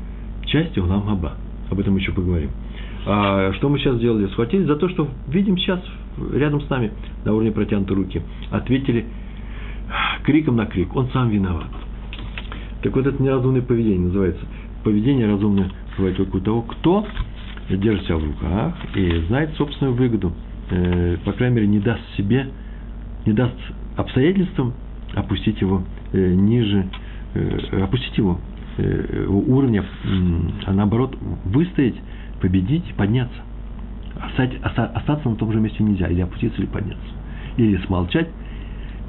Speaker 1: часть Улам Аба. Об этом еще поговорим. А что мы сейчас сделали? Схватили за то, что видим сейчас рядом с нами на уровне протянутой руки. Ответили криком на крик. Он сам виноват. Так вот, это неразумное поведение называется. Поведение разумное бывает только у того, кто держит себя в руках и знает собственную выгоду. Э, по крайней мере, не даст себе, не даст обстоятельствам опустить его э, ниже, э, опустить его уровня, а наоборот выстоять победить, подняться. Остаться на том же месте нельзя, или опуститься, или подняться. Или смолчать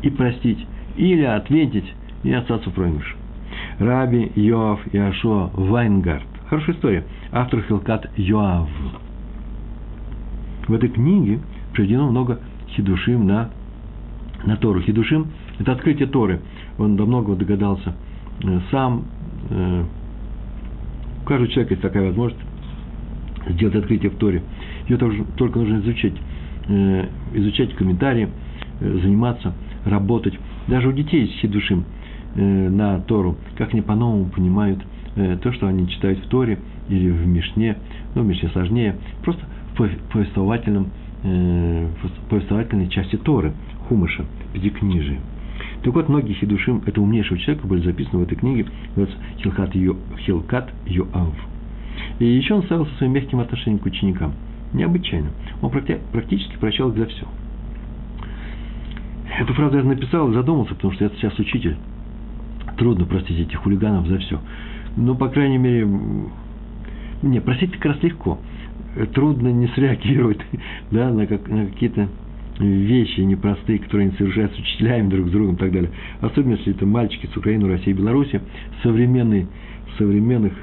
Speaker 1: и простить, или ответить и остаться в проигрыше. Раби Йоав Иошуа Вайнгард. Хорошая история. Автор Хилкат Йоав. В этой книге приведено много хидушим на, на Тору. Хидушим – это открытие Торы. Он до многого догадался э, сам. Э, у каждого человека есть такая возможность сделать открытие в Торе. Ее тоже, только нужно изучать, э, изучать комментарии, э, заниматься, работать. Даже у детей есть хидушим э, на Тору, как они по-новому понимают э, то, что они читают в Торе или в Мишне, ну, в Мишне сложнее, просто в повествовательном, э, повествовательной части Торы, Хумыша, Пятикнижия. Так вот, многие хидушим это умнейшего человека были записаны в этой книге, называется Хилкат, Йо, Хилкат. И еще он ставился своим мягким отношением к ученикам. Необычайно. Он практически прощал их за все. Эту фразу я написал и задумался, потому что я сейчас учитель. Трудно простить этих хулиганов за все. Но, по крайней мере, не, простить как раз легко. Трудно не среагировать <laughs> да, на, как, на какие-то вещи непростые, которые они совершают с учителями друг с другом и так далее. Особенно, если это мальчики с Украины, России, Беларуси, современные, современных,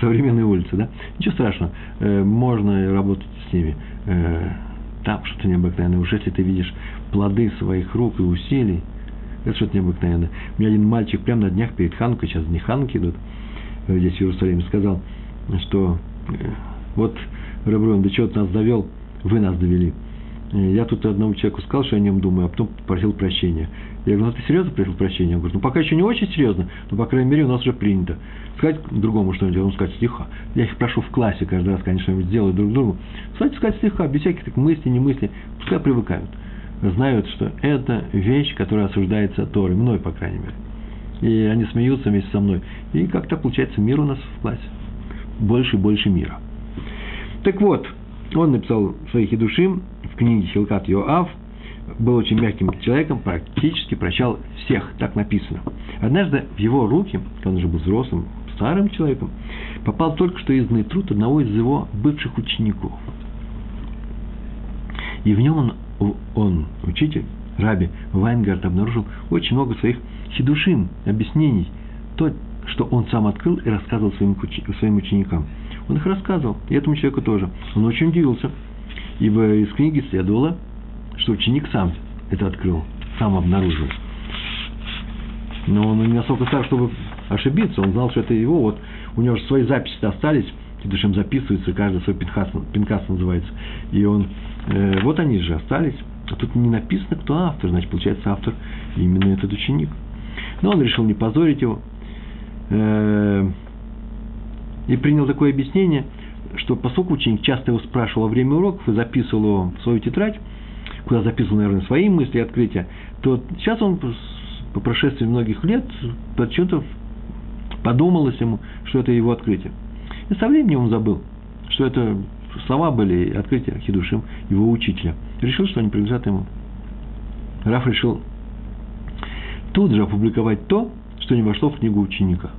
Speaker 1: современные улицы, да. Ничего страшного, э, можно работать с ними. Э, там что-то необыкновенное. Уж если ты видишь плоды своих рук и усилий, это что-то необыкновенное. У меня один мальчик прямо на днях перед Ханкой, сейчас не Ханки идут, э, здесь в Иерусалиме, сказал, что вот, Реброн, да что ты нас довел, вы нас довели. Я тут одному человеку сказал, что я о нем думаю, а потом просил прощения. Я говорю, ну ты серьезно просил прощения? Он говорит, ну пока еще не очень серьезно, но по крайней мере у нас уже принято. Сказать другому что-нибудь, он сказать стиха. Я их прошу в классе каждый раз, конечно, делаю друг другу. Кстати, сказать стиха, без всяких так мыслей, не мыслей, пускай привыкают. Знают, что это вещь, которая осуждается Торой, мной, по крайней мере. И они смеются вместе со мной. И как-то получается мир у нас в классе. Больше и больше мира. Так вот, он написал своих хидушим в книге Хилкат Йоав, был очень мягким человеком, практически прощал всех, так написано. Однажды в его руки, он уже был взрослым, старым человеком, попал только что изданный труд одного из его бывших учеников. И в нем он, он учитель, Раби Вайнгард, обнаружил очень много своих хидушим, объяснений, то, что он сам открыл и рассказывал своим, своим ученикам. Он их рассказывал, и этому человеку тоже. Он очень удивился, ибо из книги следовало, что ученик сам это открыл, сам обнаружил. Но он не настолько стар, чтобы ошибиться, он знал, что это его, вот у него же свои записи остались, Кидушем записывается, каждый свой пинкас, пинкас называется. И он, э, вот они же остались. А тут не написано, кто автор, значит, получается, автор именно этот ученик. Но он решил не позорить его. Э, и принял такое объяснение, что поскольку ученик часто его спрашивал во время уроков и записывал его в свою тетрадь, куда записывал, наверное, свои мысли и открытия, то сейчас он по прошествии многих лет почему-то подумалось ему, что это его открытие. И со временем он забыл, что это слова были открытия Хидушим его учителя. Решил, что они принадлежат ему. Раф решил тут же опубликовать то, что не вошло в книгу ученика.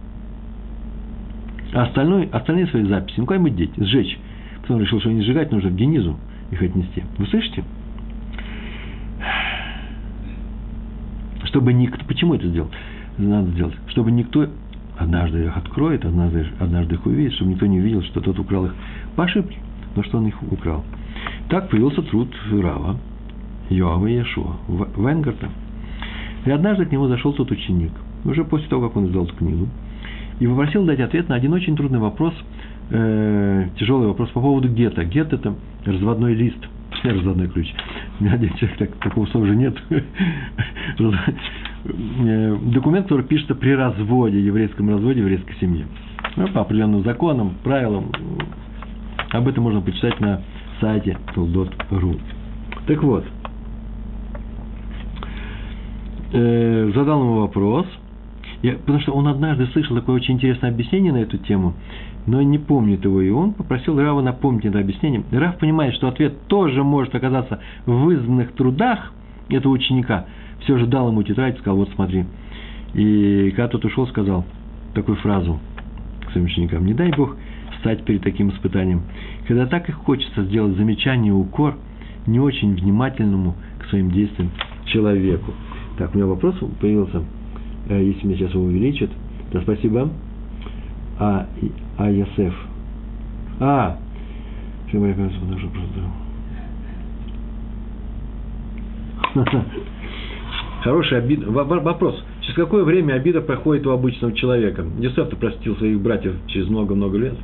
Speaker 1: А остальное, остальные свои записи, ну куда-нибудь деть, сжечь. Потом решил, что не сжигать, нужно в Денизу их отнести. Вы слышите? Чтобы никто... Почему это сделал? Надо сделать. Чтобы никто однажды их откроет, однажды, однажды их увидит, чтобы никто не увидел, что тот украл их по ошибке, но что он их украл. Так появился труд Рава, Йоава и Яшуа, Венгарта. И однажды к нему зашел тот ученик, уже после того, как он издал эту книгу, и попросил дать ответ на один очень трудный вопрос, э, тяжелый вопрос по поводу гетто. Гетто – это разводной лист, <laughs> разводной ключ. У меня один человек, так, такого слова уже нет. <laughs> Э, документ, который пишется при разводе, еврейском разводе, еврейской семье. Ну, по определенным законам, правилам. Об этом можно почитать на сайте toldot.ru. Так вот, э, задал ему вопрос – я, потому что он однажды слышал такое очень интересное объяснение на эту тему, но не помнит его, и он попросил Рава напомнить это объяснение. Рав понимает, что ответ тоже может оказаться в вызванных трудах этого ученика. Все же дал ему тетрадь, сказал, вот смотри. И когда тот ушел, сказал такую фразу к своим ученикам. Не дай Бог стать перед таким испытанием. Когда так и хочется сделать замечание, укор не очень внимательному к своим действиям человеку. Так, у меня вопрос появился – если меня сейчас его увеличат, то спасибо. А, а Ясеф. А, <laughs> Хороший обид. Вопрос. Через какое время обида проходит у обычного человека? Йосеф-то простил своих братьев через много-много лет.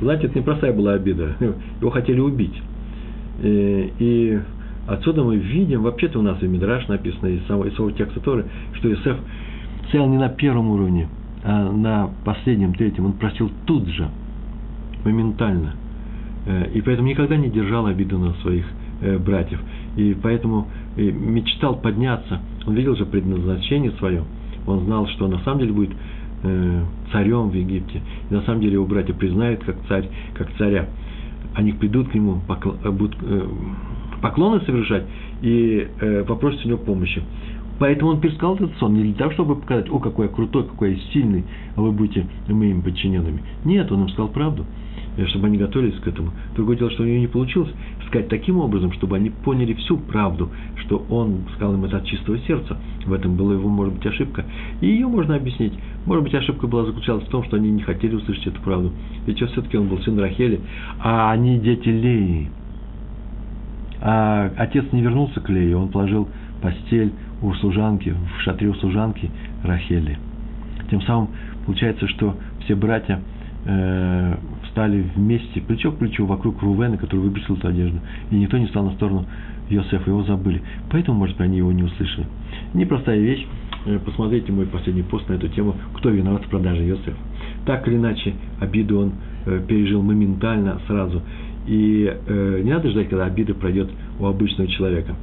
Speaker 1: Знаете, это непростая была обида. <laughs> Его хотели убить. Э, и отсюда мы видим, вообще-то у нас и Мидраш написано, из самого, самого текста Торы, что Иосиф стоял не на первом уровне, а на последнем, третьем. Он просил тут же, моментально. Э, и поэтому никогда не держал обиду на своих э, братьев. И поэтому мечтал подняться. Он видел же предназначение свое. Он знал, что на самом деле будет э, царем в Египте. И на самом деле его братья признают как царь, как царя. Они придут к нему, будут поклоны совершать и попросят у него помощи. Поэтому он пересказал этот сон не для того, чтобы показать, о, какой я крутой, какой я сильный, а вы будете моими подчиненными. Нет, он им сказал правду. Э, чтобы они готовились к этому. Другое дело, что у нее не получилось сказать таким образом, чтобы они поняли всю правду, что он сказал им это от чистого сердца. В этом была его, может быть, ошибка. И ее можно объяснить. Может быть, ошибка была заключалась в том, что они не хотели услышать эту правду. Ведь все-таки он был сын Рахели, а они дети Леи. А отец не вернулся к Лее, он положил постель у служанки, в шатре у служанки Рахели. Тем самым получается, что все братья э, стали вместе, плечо к плечу, вокруг Рувена, который выбросил эту одежду. И никто не стал на сторону Йосефа, его забыли. Поэтому, может быть, они его не услышали. Непростая вещь. Э, посмотрите мой последний пост на эту тему, кто виноват в продаже Йосефа. Так или иначе, обиду он э, пережил моментально, сразу. И э, не надо ждать, когда обида пройдет у обычного человека.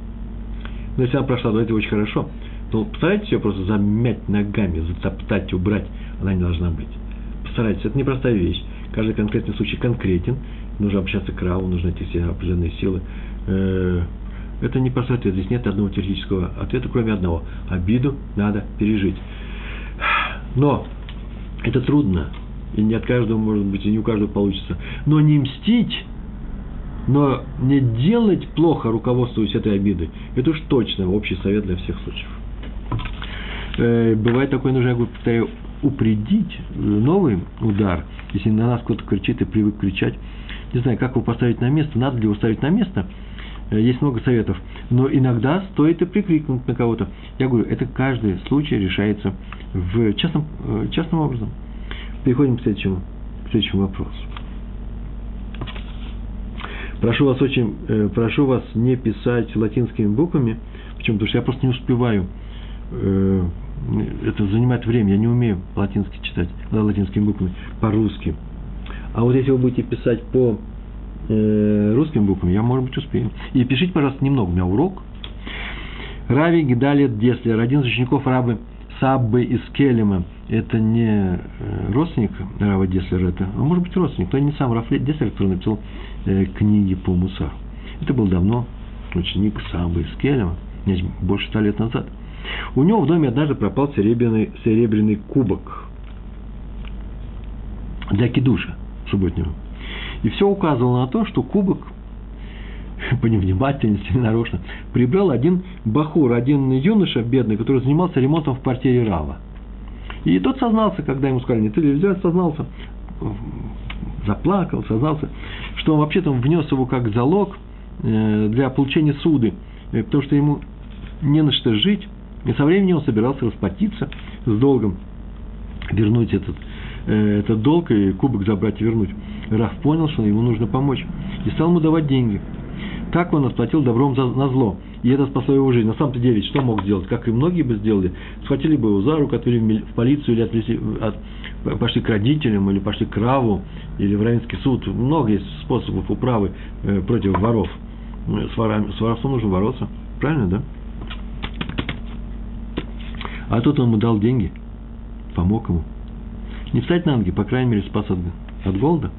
Speaker 1: Но если она прошла, то это очень хорошо. Но постарайтесь ее просто замять ногами, затоптать, убрать. Она не должна быть. Постарайтесь. Это непростая вещь. Каждый конкретный случай конкретен. Нужно общаться к Раву, нужно найти все определенные силы. Э, это не простой ответ. Здесь нет одного теоретического ответа, кроме одного. Обиду надо пережить. Но это трудно. И не от каждого, может быть, и не у каждого получится. Но не мстить, но не делать плохо, руководствуясь этой обидой, это уж точно общий совет для всех случаев. Э, бывает такое, нужно, я повторяю, упредить э, новый удар, если на нас кто-то кричит и привык кричать, не знаю, как его поставить на место, надо ли его ставить на место, э, есть много советов, но иногда стоит и прикрикнуть на кого-то. Я говорю, это каждый случай решается в частном, э, частным образом. Переходим к следующему, к следующему вопросу. Прошу вас очень, прошу вас не писать латинскими буквами, почему? Потому что я просто не успеваю это занимает время, я не умею латинский читать, латинскими буквами, по-русски. А вот если вы будете писать по э, русским буквам, я, может быть, успею. И пишите, пожалуйста, немного, у меня урок. Рави Гидалет Деслер, один из учеников рабы Саббы из Келема. Это не э, родственник Рава Деслера, а может быть, родственник, но не сам Раф Деслер, который написал э, книги по Мусару. Это был давно ученик Саббы из Келема, больше ста лет назад – у него в доме однажды пропал серебряный, серебряный кубок для кидуша субботнего. И все указывало на то, что кубок <laughs> по невнимательности, нарочно, прибрал один бахур, один юноша бедный, который занимался ремонтом в квартире Рава. И тот сознался, когда ему сказали, не ты ли взял, сознался, заплакал, сознался, что он вообще-то внес его как залог э, для получения суды, э, потому что ему не на что жить, и со временем он собирался расплатиться с долгом, вернуть этот, э, этот долг и кубок забрать и вернуть. Раф понял, что ему нужно помочь, и стал ему давать деньги. Так он отплатил добром за, на зло. И это спасло его жизнь. На самом-то деле, что мог сделать? Как и многие бы сделали. Схватили бы его за руку, отвели в полицию или отвели, от, пошли к родителям, или пошли к Раву, или в Равинский суд. Много есть способов управы э, против воров. С, ворами, с воровством нужно бороться. Правильно, да? А тут он ему дал деньги, помог ему. Не встать на ноги, по крайней мере, спас от, от голода.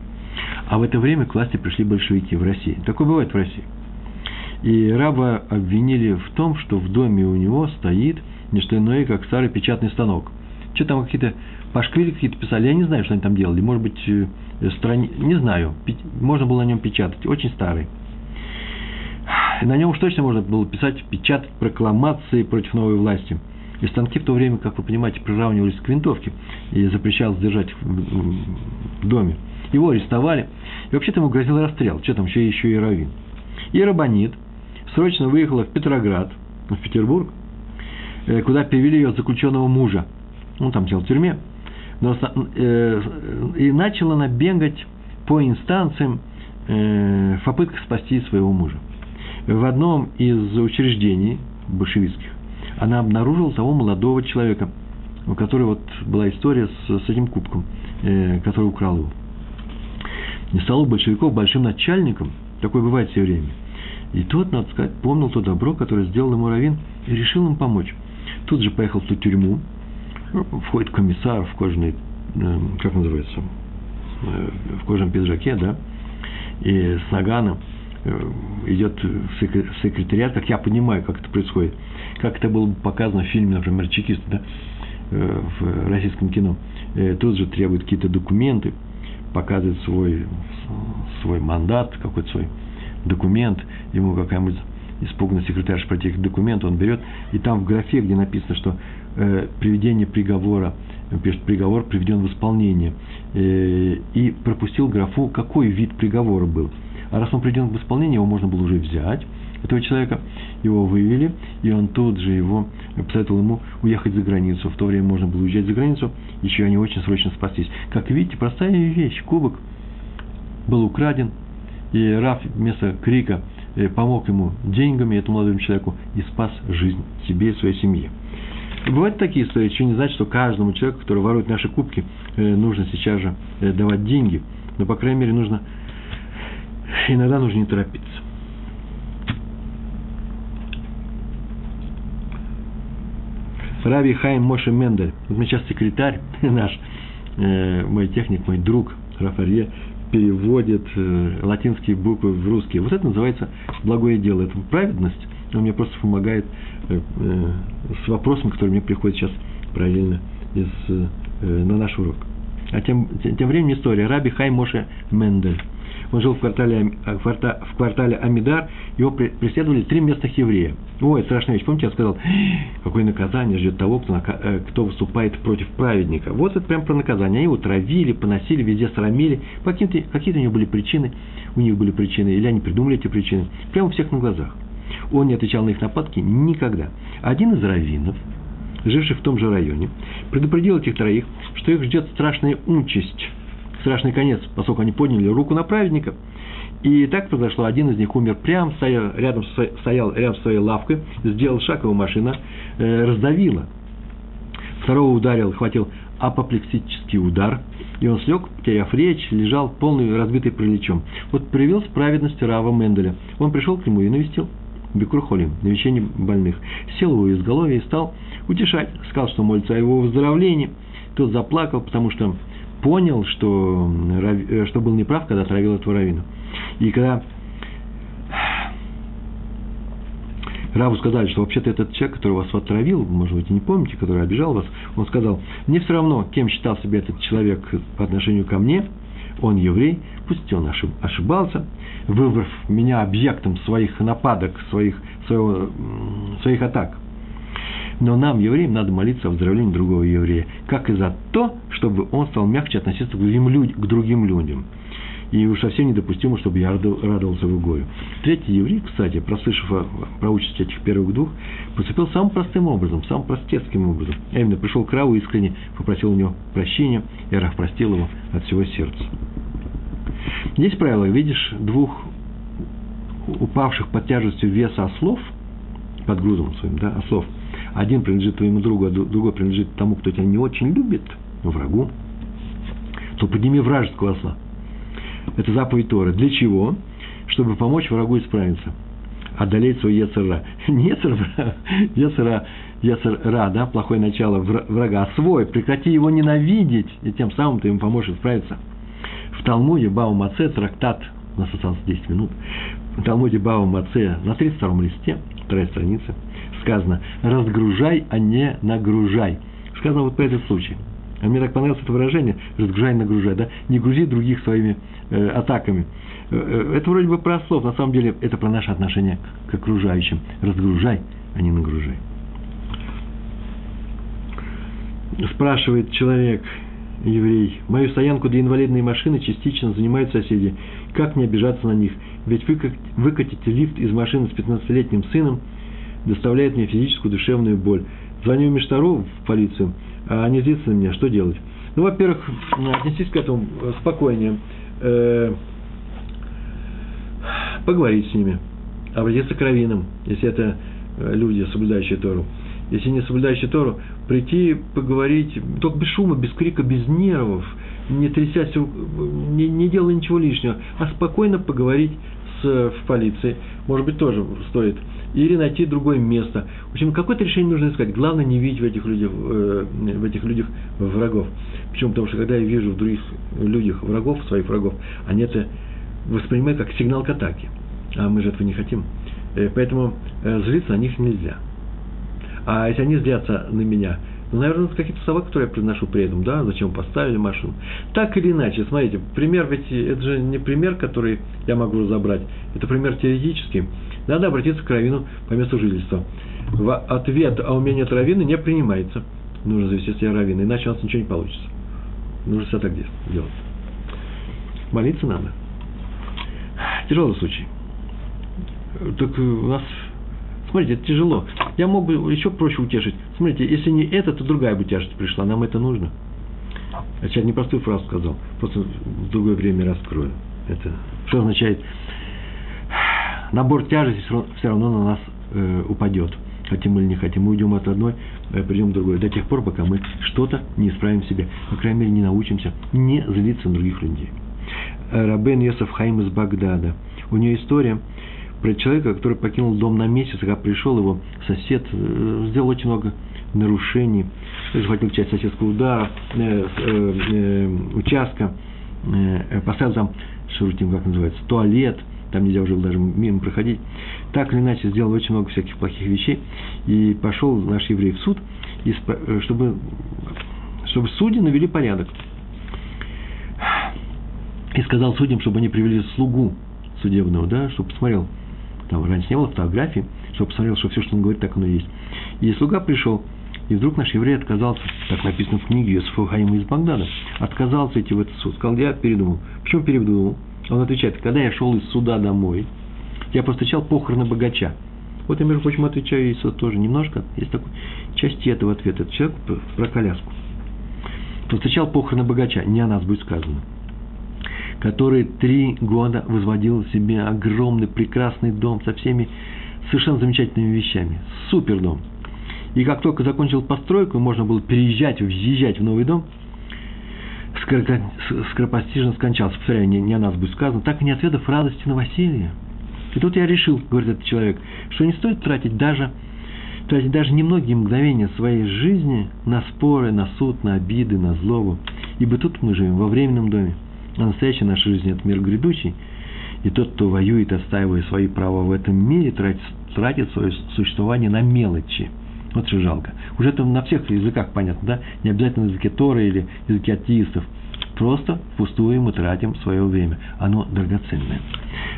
Speaker 1: А в это время к власти пришли большевики в России. Такое бывает в России. И раба обвинили в том, что в доме у него стоит не что иное, как старый печатный станок. Что там какие-то пашквили какие-то писали, я не знаю, что они там делали. Может быть, э, страни... не знаю, можно было на нем печатать, очень старый. На нем уж точно можно было писать, печатать прокламации против новой власти – и станки в то время, как вы понимаете, приравнивались к винтовке и запрещалось держать в, доме. Его арестовали. И вообще-то ему грозил расстрел. Что там, еще, еще и равин. И Рабанит срочно выехала в Петроград, в Петербург, э, куда перевели ее заключенного мужа. Он там сидел в тюрьме. Но, э, и начала она бегать по инстанциям э, в попытках спасти своего мужа. В одном из учреждений большевистских она обнаружила того молодого человека, у которого вот была история с, с этим кубком, э, который украл его. Не стал у большевиков большим начальником, такое бывает все время. И тот, надо сказать, помнил то добро, которое сделал ему Равин, и решил им помочь. Тут же поехал в ту тюрьму, входит комиссар в кожаной, э, как называется, э, в кожаном пиджаке, да, и с наганом э, идет в секретариат, как я понимаю, как это происходит, как это было показано в фильме, например, «Чекист», да, в российском кино. Тут же требует какие-то документы, показывает свой, свой мандат, какой-то свой документ, ему какая-нибудь испуганный секретарь против документ, он берет, и там в графе, где написано, что э, приведение приговора, пишет приговор приведен в исполнение, э, и пропустил графу, какой вид приговора был. А раз он приведен в исполнение, его можно было уже взять, этого человека, его вывели, и он тут же его посоветовал ему уехать за границу. В то время можно было уезжать за границу, еще они очень срочно спастись. Как видите, простая вещь, кубок был украден, и Раф вместо крика э, помог ему деньгами, этому молодому человеку, и спас жизнь себе и своей семье. бывают такие истории, что не значит, что каждому человеку, который ворует наши кубки, э, нужно сейчас же э, давать деньги. Но, по крайней мере, нужно иногда нужно не торопиться. Рави Хайм Моше Мендель. Вот мне сейчас секретарь <laughs> наш, мой техник, мой друг Рафарье, переводит э, латинские буквы в русские. Вот это называется благое дело. Это праведность. Он мне просто помогает э, э, с вопросом, который мне приходит сейчас правильно из, на наш урок. А тем, тем временем история. Раби Хай Моше Мендель. Он жил в квартале, в квартале Амидар, его преследовали три местных еврея. Ой, страшная вещь. Помните, я сказал, какое наказание ждет того, кто, кто выступает против праведника. Вот это прям про наказание. Они его травили, поносили, везде срамили. Какие-то, какие-то у них были причины, у них были причины, или они придумали эти причины. Прямо у всех на глазах. Он не отвечал на их нападки никогда. Один из раввинов, живший в том же районе, предупредил этих троих, что их ждет страшная участь – страшный конец, поскольку они подняли руку на праведника. И так произошло. Один из них умер прямо, стоял рядом, стоял рядом с своей лавкой, сделал шаг, его машина э, раздавила. Второго ударил, хватил апоплексический удар, и он слег, потеряв речь, лежал полный разбитый приличом. Вот проявилась праведность Рава Менделя. Он пришел к нему и навестил Бекурхолим, навещение больных. Сел его изголовье и стал утешать. Сказал, что молится о его выздоровлении. Тот заплакал, потому что понял, что, э, что был неправ, когда травил эту равину. И когда Раву сказали, что вообще-то этот человек, который вас отравил, может быть, не помните, который обижал вас, он сказал, мне все равно, кем считал себя этот человек по отношению ко мне, он еврей, пусть он ошибался, выбрав меня объектом своих нападок, своих, своего, своих атак – но нам, евреям, надо молиться о выздоровлении другого еврея, как и за то, чтобы он стал мягче относиться к другим, людям, к другим людям. И уж совсем недопустимо, чтобы я радовался его горю. Третий еврей, кстати, прослышав про участь этих первых двух, поступил самым простым образом, самым простецким образом. А именно, пришел к Раву искренне, попросил у него прощения, и Рав простил его от всего сердца. Есть правило, видишь двух упавших под тяжестью веса ослов, под грузом своим, да, ослов – один принадлежит твоему другу, а другой принадлежит тому, кто тебя не очень любит, врагу, то подними вражеского осла. Это заповедь Торы. Для чего? Чтобы помочь врагу исправиться. Одолеть свой Ецера. <laughs> Не Ецера, Ецера, Ецера, да, плохое начало врага, а свой. Прекрати его ненавидеть, и тем самым ты ему поможешь исправиться. В Талмуде Бау Маце, трактат, у нас осталось 10 минут, в Талмуде Бау Маце на 32 листе, вторая страница – сказано «разгружай, а не нагружай». Сказано вот по этот случай. А мне так понравилось это выражение «разгружай, нагружай», да? Не грузи других своими э, атаками. Э, э, это вроде бы про слов, на самом деле это про наше отношение к окружающим. Разгружай, а не нагружай. Спрашивает человек, еврей, мою стоянку для инвалидной машины частично занимают соседи. Как не обижаться на них? Ведь выкатить лифт из машины с 15-летним сыном – доставляет мне физическую, душевную боль. Звоню Миштару, в полицию, а они злятся на меня, что делать? Ну, во-первых, отнесись к этому спокойнее. э, поговорить с ними, обратиться к раввинам, если это э, люди, соблюдающие Тору. Если не соблюдающие Тору, прийти, поговорить, только без шума, без крика, без нервов, не трясясь, не, не делая ничего лишнего, а спокойно поговорить в полиции, может быть, тоже стоит. Или найти другое место. В общем, какое-то решение нужно искать. Главное, не видеть в этих людях, э, в этих людях врагов. Почему? Потому что когда я вижу в других людях врагов, своих врагов, они это воспринимают как сигнал к атаке. А мы же этого не хотим. Э, поэтому э, злиться на них нельзя. А если они злятся на меня, наверное, какие-то слова, которые я произношу при этом, да, зачем поставили машину. Так или иначе, смотрите, пример ведь, это же не пример, который я могу разобрать, это пример теоретический. Надо обратиться к раввину по месту жительства. В ответ, а у меня нет раввина, не принимается. Нужно завести себе раввина, иначе у нас ничего не получится. Нужно все так делать. Молиться надо. Тяжелый случай. Так у нас Смотрите, это тяжело. Я мог бы еще проще утешить. Смотрите, если не это, то другая бы тяжесть пришла. Нам это нужно. Я сейчас непростую фразу сказал. Просто в другое время раскрою. Это что означает? Набор тяжести все равно на нас э, упадет. Хотим или не хотим. Мы уйдем от одной, э, придем к другой. До тех пор, пока мы что-то не исправим в себе. По крайней мере, не научимся не злиться на других людей. Рабен Йосеф Хаим из Багдада. У нее история, про человека, который покинул дом на месяц, когда пришел его сосед, э, сделал очень много нарушений, захватил часть соседского удара, э, э, э, участка, э, поставил там, шурутим, как называется, туалет, там нельзя уже даже мимо проходить. Так или иначе, сделал очень много всяких плохих вещей, и пошел наш еврей в суд, и, э, чтобы, чтобы судьи навели порядок. И сказал судьям, чтобы они привели слугу судебного, да, чтобы посмотрел, там раньше не было фотографий, чтобы посмотрел, что все, что он говорит, так оно и есть. И слуга пришел, и вдруг наш еврей отказался, так написано в книге Юсуфа Хаима из Багдада, отказался идти в этот суд. Сказал, я передумал. Почему передумал? Он отвечает, когда я шел из суда домой, я повстречал похороны богача. Вот я, между прочим, отвечаю Иисусу тоже немножко. Есть такой части этого ответа. Это человек про коляску. Повстречал похороны богача. Не о нас будет сказано который три года возводил себе огромный прекрасный дом со всеми совершенно замечательными вещами. Супер дом. И как только закончил постройку, можно было переезжать, въезжать в новый дом, скоропостижно скончался. Повторяю, не, не о нас будет сказано, так и не отведав радости новоселья. И тут я решил, говорит этот человек, что не стоит тратить даже, тратить даже немногие мгновения своей жизни на споры, на суд, на обиды, на злобу. Ибо тут мы живем во временном доме. А настоящая наша жизнь – это мир грядущий. И тот, кто воюет, отстаивая свои права в этом мире, тратит, тратит свое существование на мелочи. Вот что жалко. Уже это на всех языках понятно, да? Не обязательно на языке Торы или языке атеистов. Просто впустую мы тратим свое время. Оно драгоценное.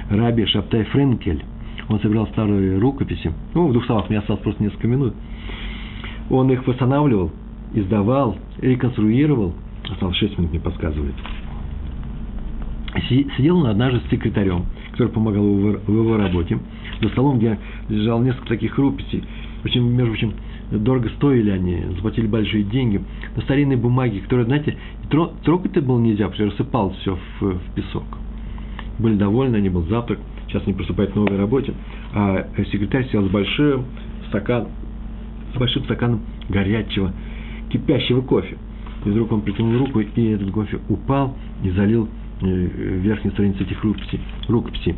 Speaker 1: Раби Шаптай Френкель, он собирал старые рукописи. Ну, в двух словах, мне осталось просто несколько минут. Он их восстанавливал, издавал, реконструировал. Осталось шесть минут, мне подсказывает сидел он однажды с секретарем, который помогал в его работе, за столом, где лежал несколько таких руписей. Очень, между прочим, дорого стоили они, заплатили большие деньги. На старинной бумаге, которая, знаете, трогать-то было нельзя, потому что рассыпалось все в, в песок. Были довольны, они был завтрак, сейчас они приступают к новой работе. А секретарь сел с большим стакан, с большим стаканом горячего, кипящего кофе. И вдруг он притянул руку, и этот кофе упал и залил верхней страницы этих рукописей. рукописей.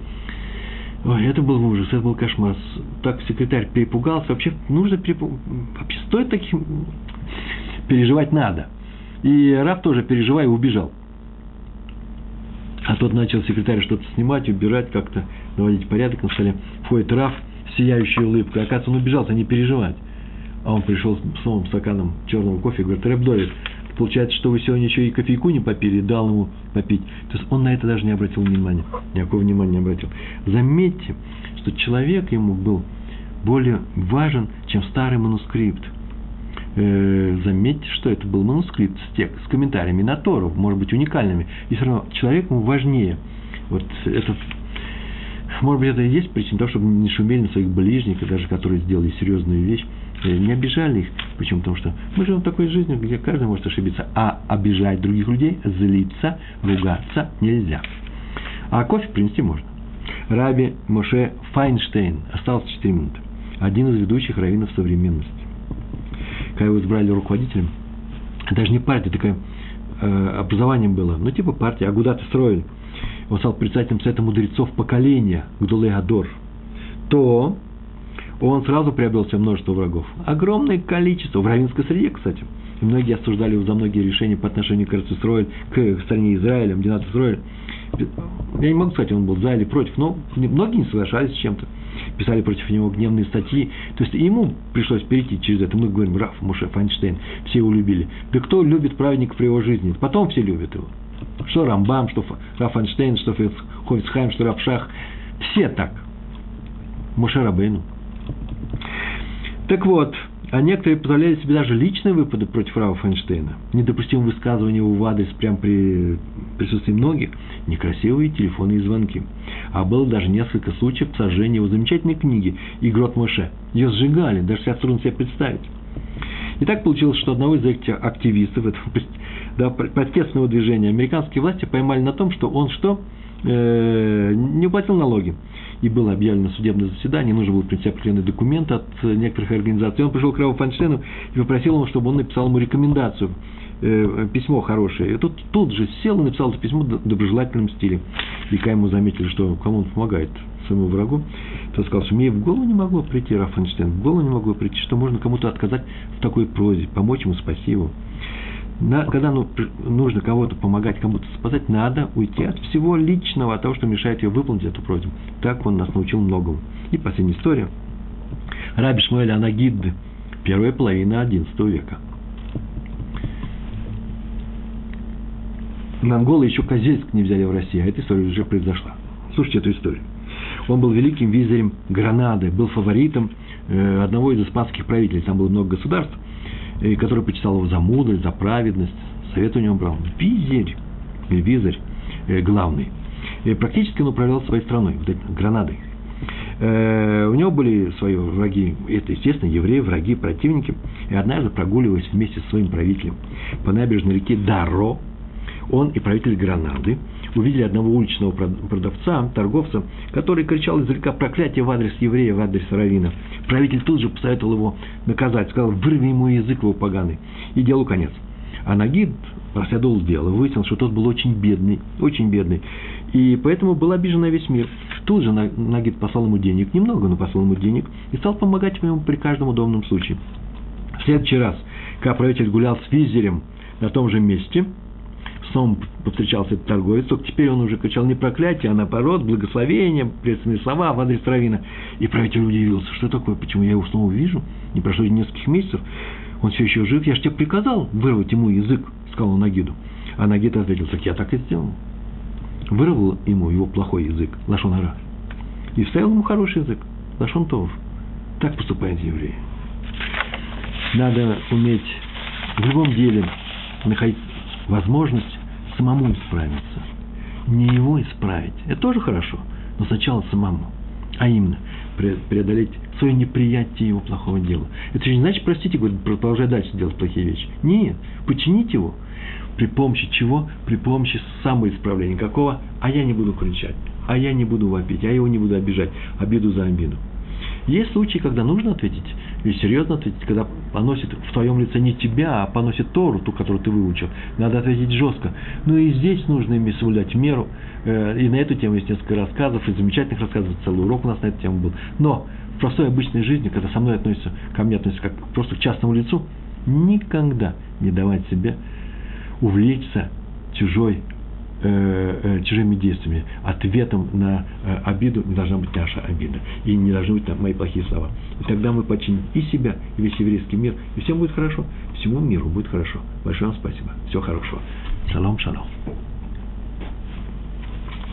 Speaker 1: Ой, это был ужас, это был кошмар. Так секретарь перепугался. Вообще нужно перепугаться. Вообще стоит таким переживать надо. И раб тоже, переживая, убежал. А тот начал секретарь что-то снимать, убирать, как-то наводить порядок на столе. Входит Раф, сияющая улыбкой. Оказывается, он убежал, не переживать. А он пришел с новым стаканом черного кофе и говорит, Рэб Довид, Получается, что вы сегодня еще и кофейку не попили, дал ему попить. То есть он на это даже не обратил внимания, никакого внимания не обратил. Заметьте, что человек ему был более важен, чем старый манускрипт. Э, заметьте, что это был манускрипт с, тек, с комментариями на Тору, может быть, уникальными. И все равно человек ему важнее. Вот это, может быть, это и есть причина того, чтобы не шумели на своих ближних, даже которые сделали серьезную вещь, не обижали их. Почему? Потому что мы живем такой жизнью, где каждый может ошибиться. А обижать других людей, злиться, ругаться нельзя. А кофе принести можно. Раби Моше Файнштейн. Осталось 4 минуты. Один из ведущих раввинов современности. Когда его избрали руководителем, даже не партия, такое э, образование было, ну типа партия, Агудат Исроиль, он стал председателем Совета мудрецов поколения, Гдулей то он сразу приобрел себе множество врагов. Огромное количество, в равинской среде, кстати. И многие осуждали его за многие решения по отношению к Израиль, к стране Израиля, Мдинат Израиль. Я не могу сказать, он был за или против, но многие не соглашались с чем-то. Писали против него гневные статьи. То есть ему пришлось перейти через это. Мы говорим, Раф, Муше, Файнштейн, все его любили. Да кто любит праведника при его жизни? Потом все любят его. Что Рамбам, что Раф Файнштейн, что Ховицхайм, что Рафшах. Все так. Муше Рабейну. Так вот, а некоторые позволяли себе даже личные выпады против Рава Файнштейна. Недопустимые высказывания его в прямо при присутствии многих, некрасивые телефонные звонки. А было даже несколько случаев сожжения его замечательной книги «Игрот Моше». Ее сжигали, даже сейчас трудно себе представить. И так получилось, что одного из этих активистов этого <laughs> да, протестного движения американские власти поймали на том, что он что? Э, не уплатил налоги и было объявлено судебное заседание, нужно было принести определенные документы от некоторых организаций. Он пришел к Раву Файнштейну и попросил его, чтобы он написал ему рекомендацию, э, письмо хорошее. И тут, тут же сел и написал это письмо в доброжелательном стиле. И когда ему заметили, что кому он помогает, своему врагу, то сказал, что мне в голову не могло прийти Раф Файнштейн, в голову не могло прийти, что можно кому-то отказать в такой прозе, помочь ему, спасти его когда ну, нужно кого-то помогать, кому-то спасать, надо уйти от всего личного, от того, что мешает ее выполнить эту просьбу. Так он нас научил многому. И последняя история. Раби Шмуэль Анагид, первая половина XI века. Монголы еще Козельск не взяли в России, а эта история уже произошла. Слушайте эту историю. Он был великим визирем Гранады, был фаворитом э, одного из испанских правителей. Там было много государств и который почитал его за мудрость, за праведность. Совет у него брал. Визирь, или визарь э, главный. И практически он управлял своей страной, вот этой, Гранадой. Э, у него были свои враги, это, естественно, евреи, враги, противники. И однажды, прогуливаясь вместе со своим правителем по набережной реки Даро, он и правитель Гранады увидели одного уличного продавца, торговца, который кричал издалека проклятие в адрес еврея, в адрес равина. Правитель тут же посоветовал его наказать, сказал, вырви ему язык его поганый. И делу конец. А Нагид расследовал дело, выяснил, что тот был очень бедный, очень бедный. И поэтому был обижен на весь мир. Тут же Нагид послал ему денег, немного, но послал ему денег, и стал помогать ему при каждом удобном случае. В следующий раз, когда правитель гулял с визерем на том же месте – снова повстречался этот торговец, только теперь он уже кричал не проклятие, а наоборот, благословение, приветственные слова в адрес Равина. И правитель удивился, что такое, почему я его снова вижу, не прошло нескольких месяцев, он все еще жив, я же тебе приказал вырвать ему язык, сказал он Нагиду. А Нагид ответил, так я так и сделал. Вырвал ему его плохой язык, Лашонара, и вставил ему хороший язык, Лашон Тов. Так поступают евреи. Надо уметь в любом деле находить возможность самому исправиться. Не его исправить. Это тоже хорошо, но сначала самому. А именно, преодолеть свое неприятие его плохого дела. Это же не значит, простите, говорит, продолжай дальше делать плохие вещи. Нет, починить его. При помощи чего? При помощи самоисправления. Какого? А я не буду кричать, а я не буду вопить, а я его не буду обижать. Обиду за обиду. Есть случаи, когда нужно ответить, и серьезно ответить, когда поносит в твоем лице не тебя, а поносит Тору, ту, которую ты выучил. Надо ответить жестко. Ну и здесь нужно ими соблюдать меру. Э, и на эту тему есть несколько рассказов, и замечательных рассказов, целый урок у нас на эту тему был. Но в простой обычной жизни, когда со мной относятся, ко мне относятся как просто к частному лицу, никогда не давать себе увлечься чужой э, чужими действиями. Ответом на э, обиду не должна быть наша обида. И не должны быть мои плохие слова. И тогда мы починим и себя, и весь еврейский мир. И всем будет хорошо. Всему миру будет хорошо. Большое вам спасибо. Всего хорошего. Шалом, шалом.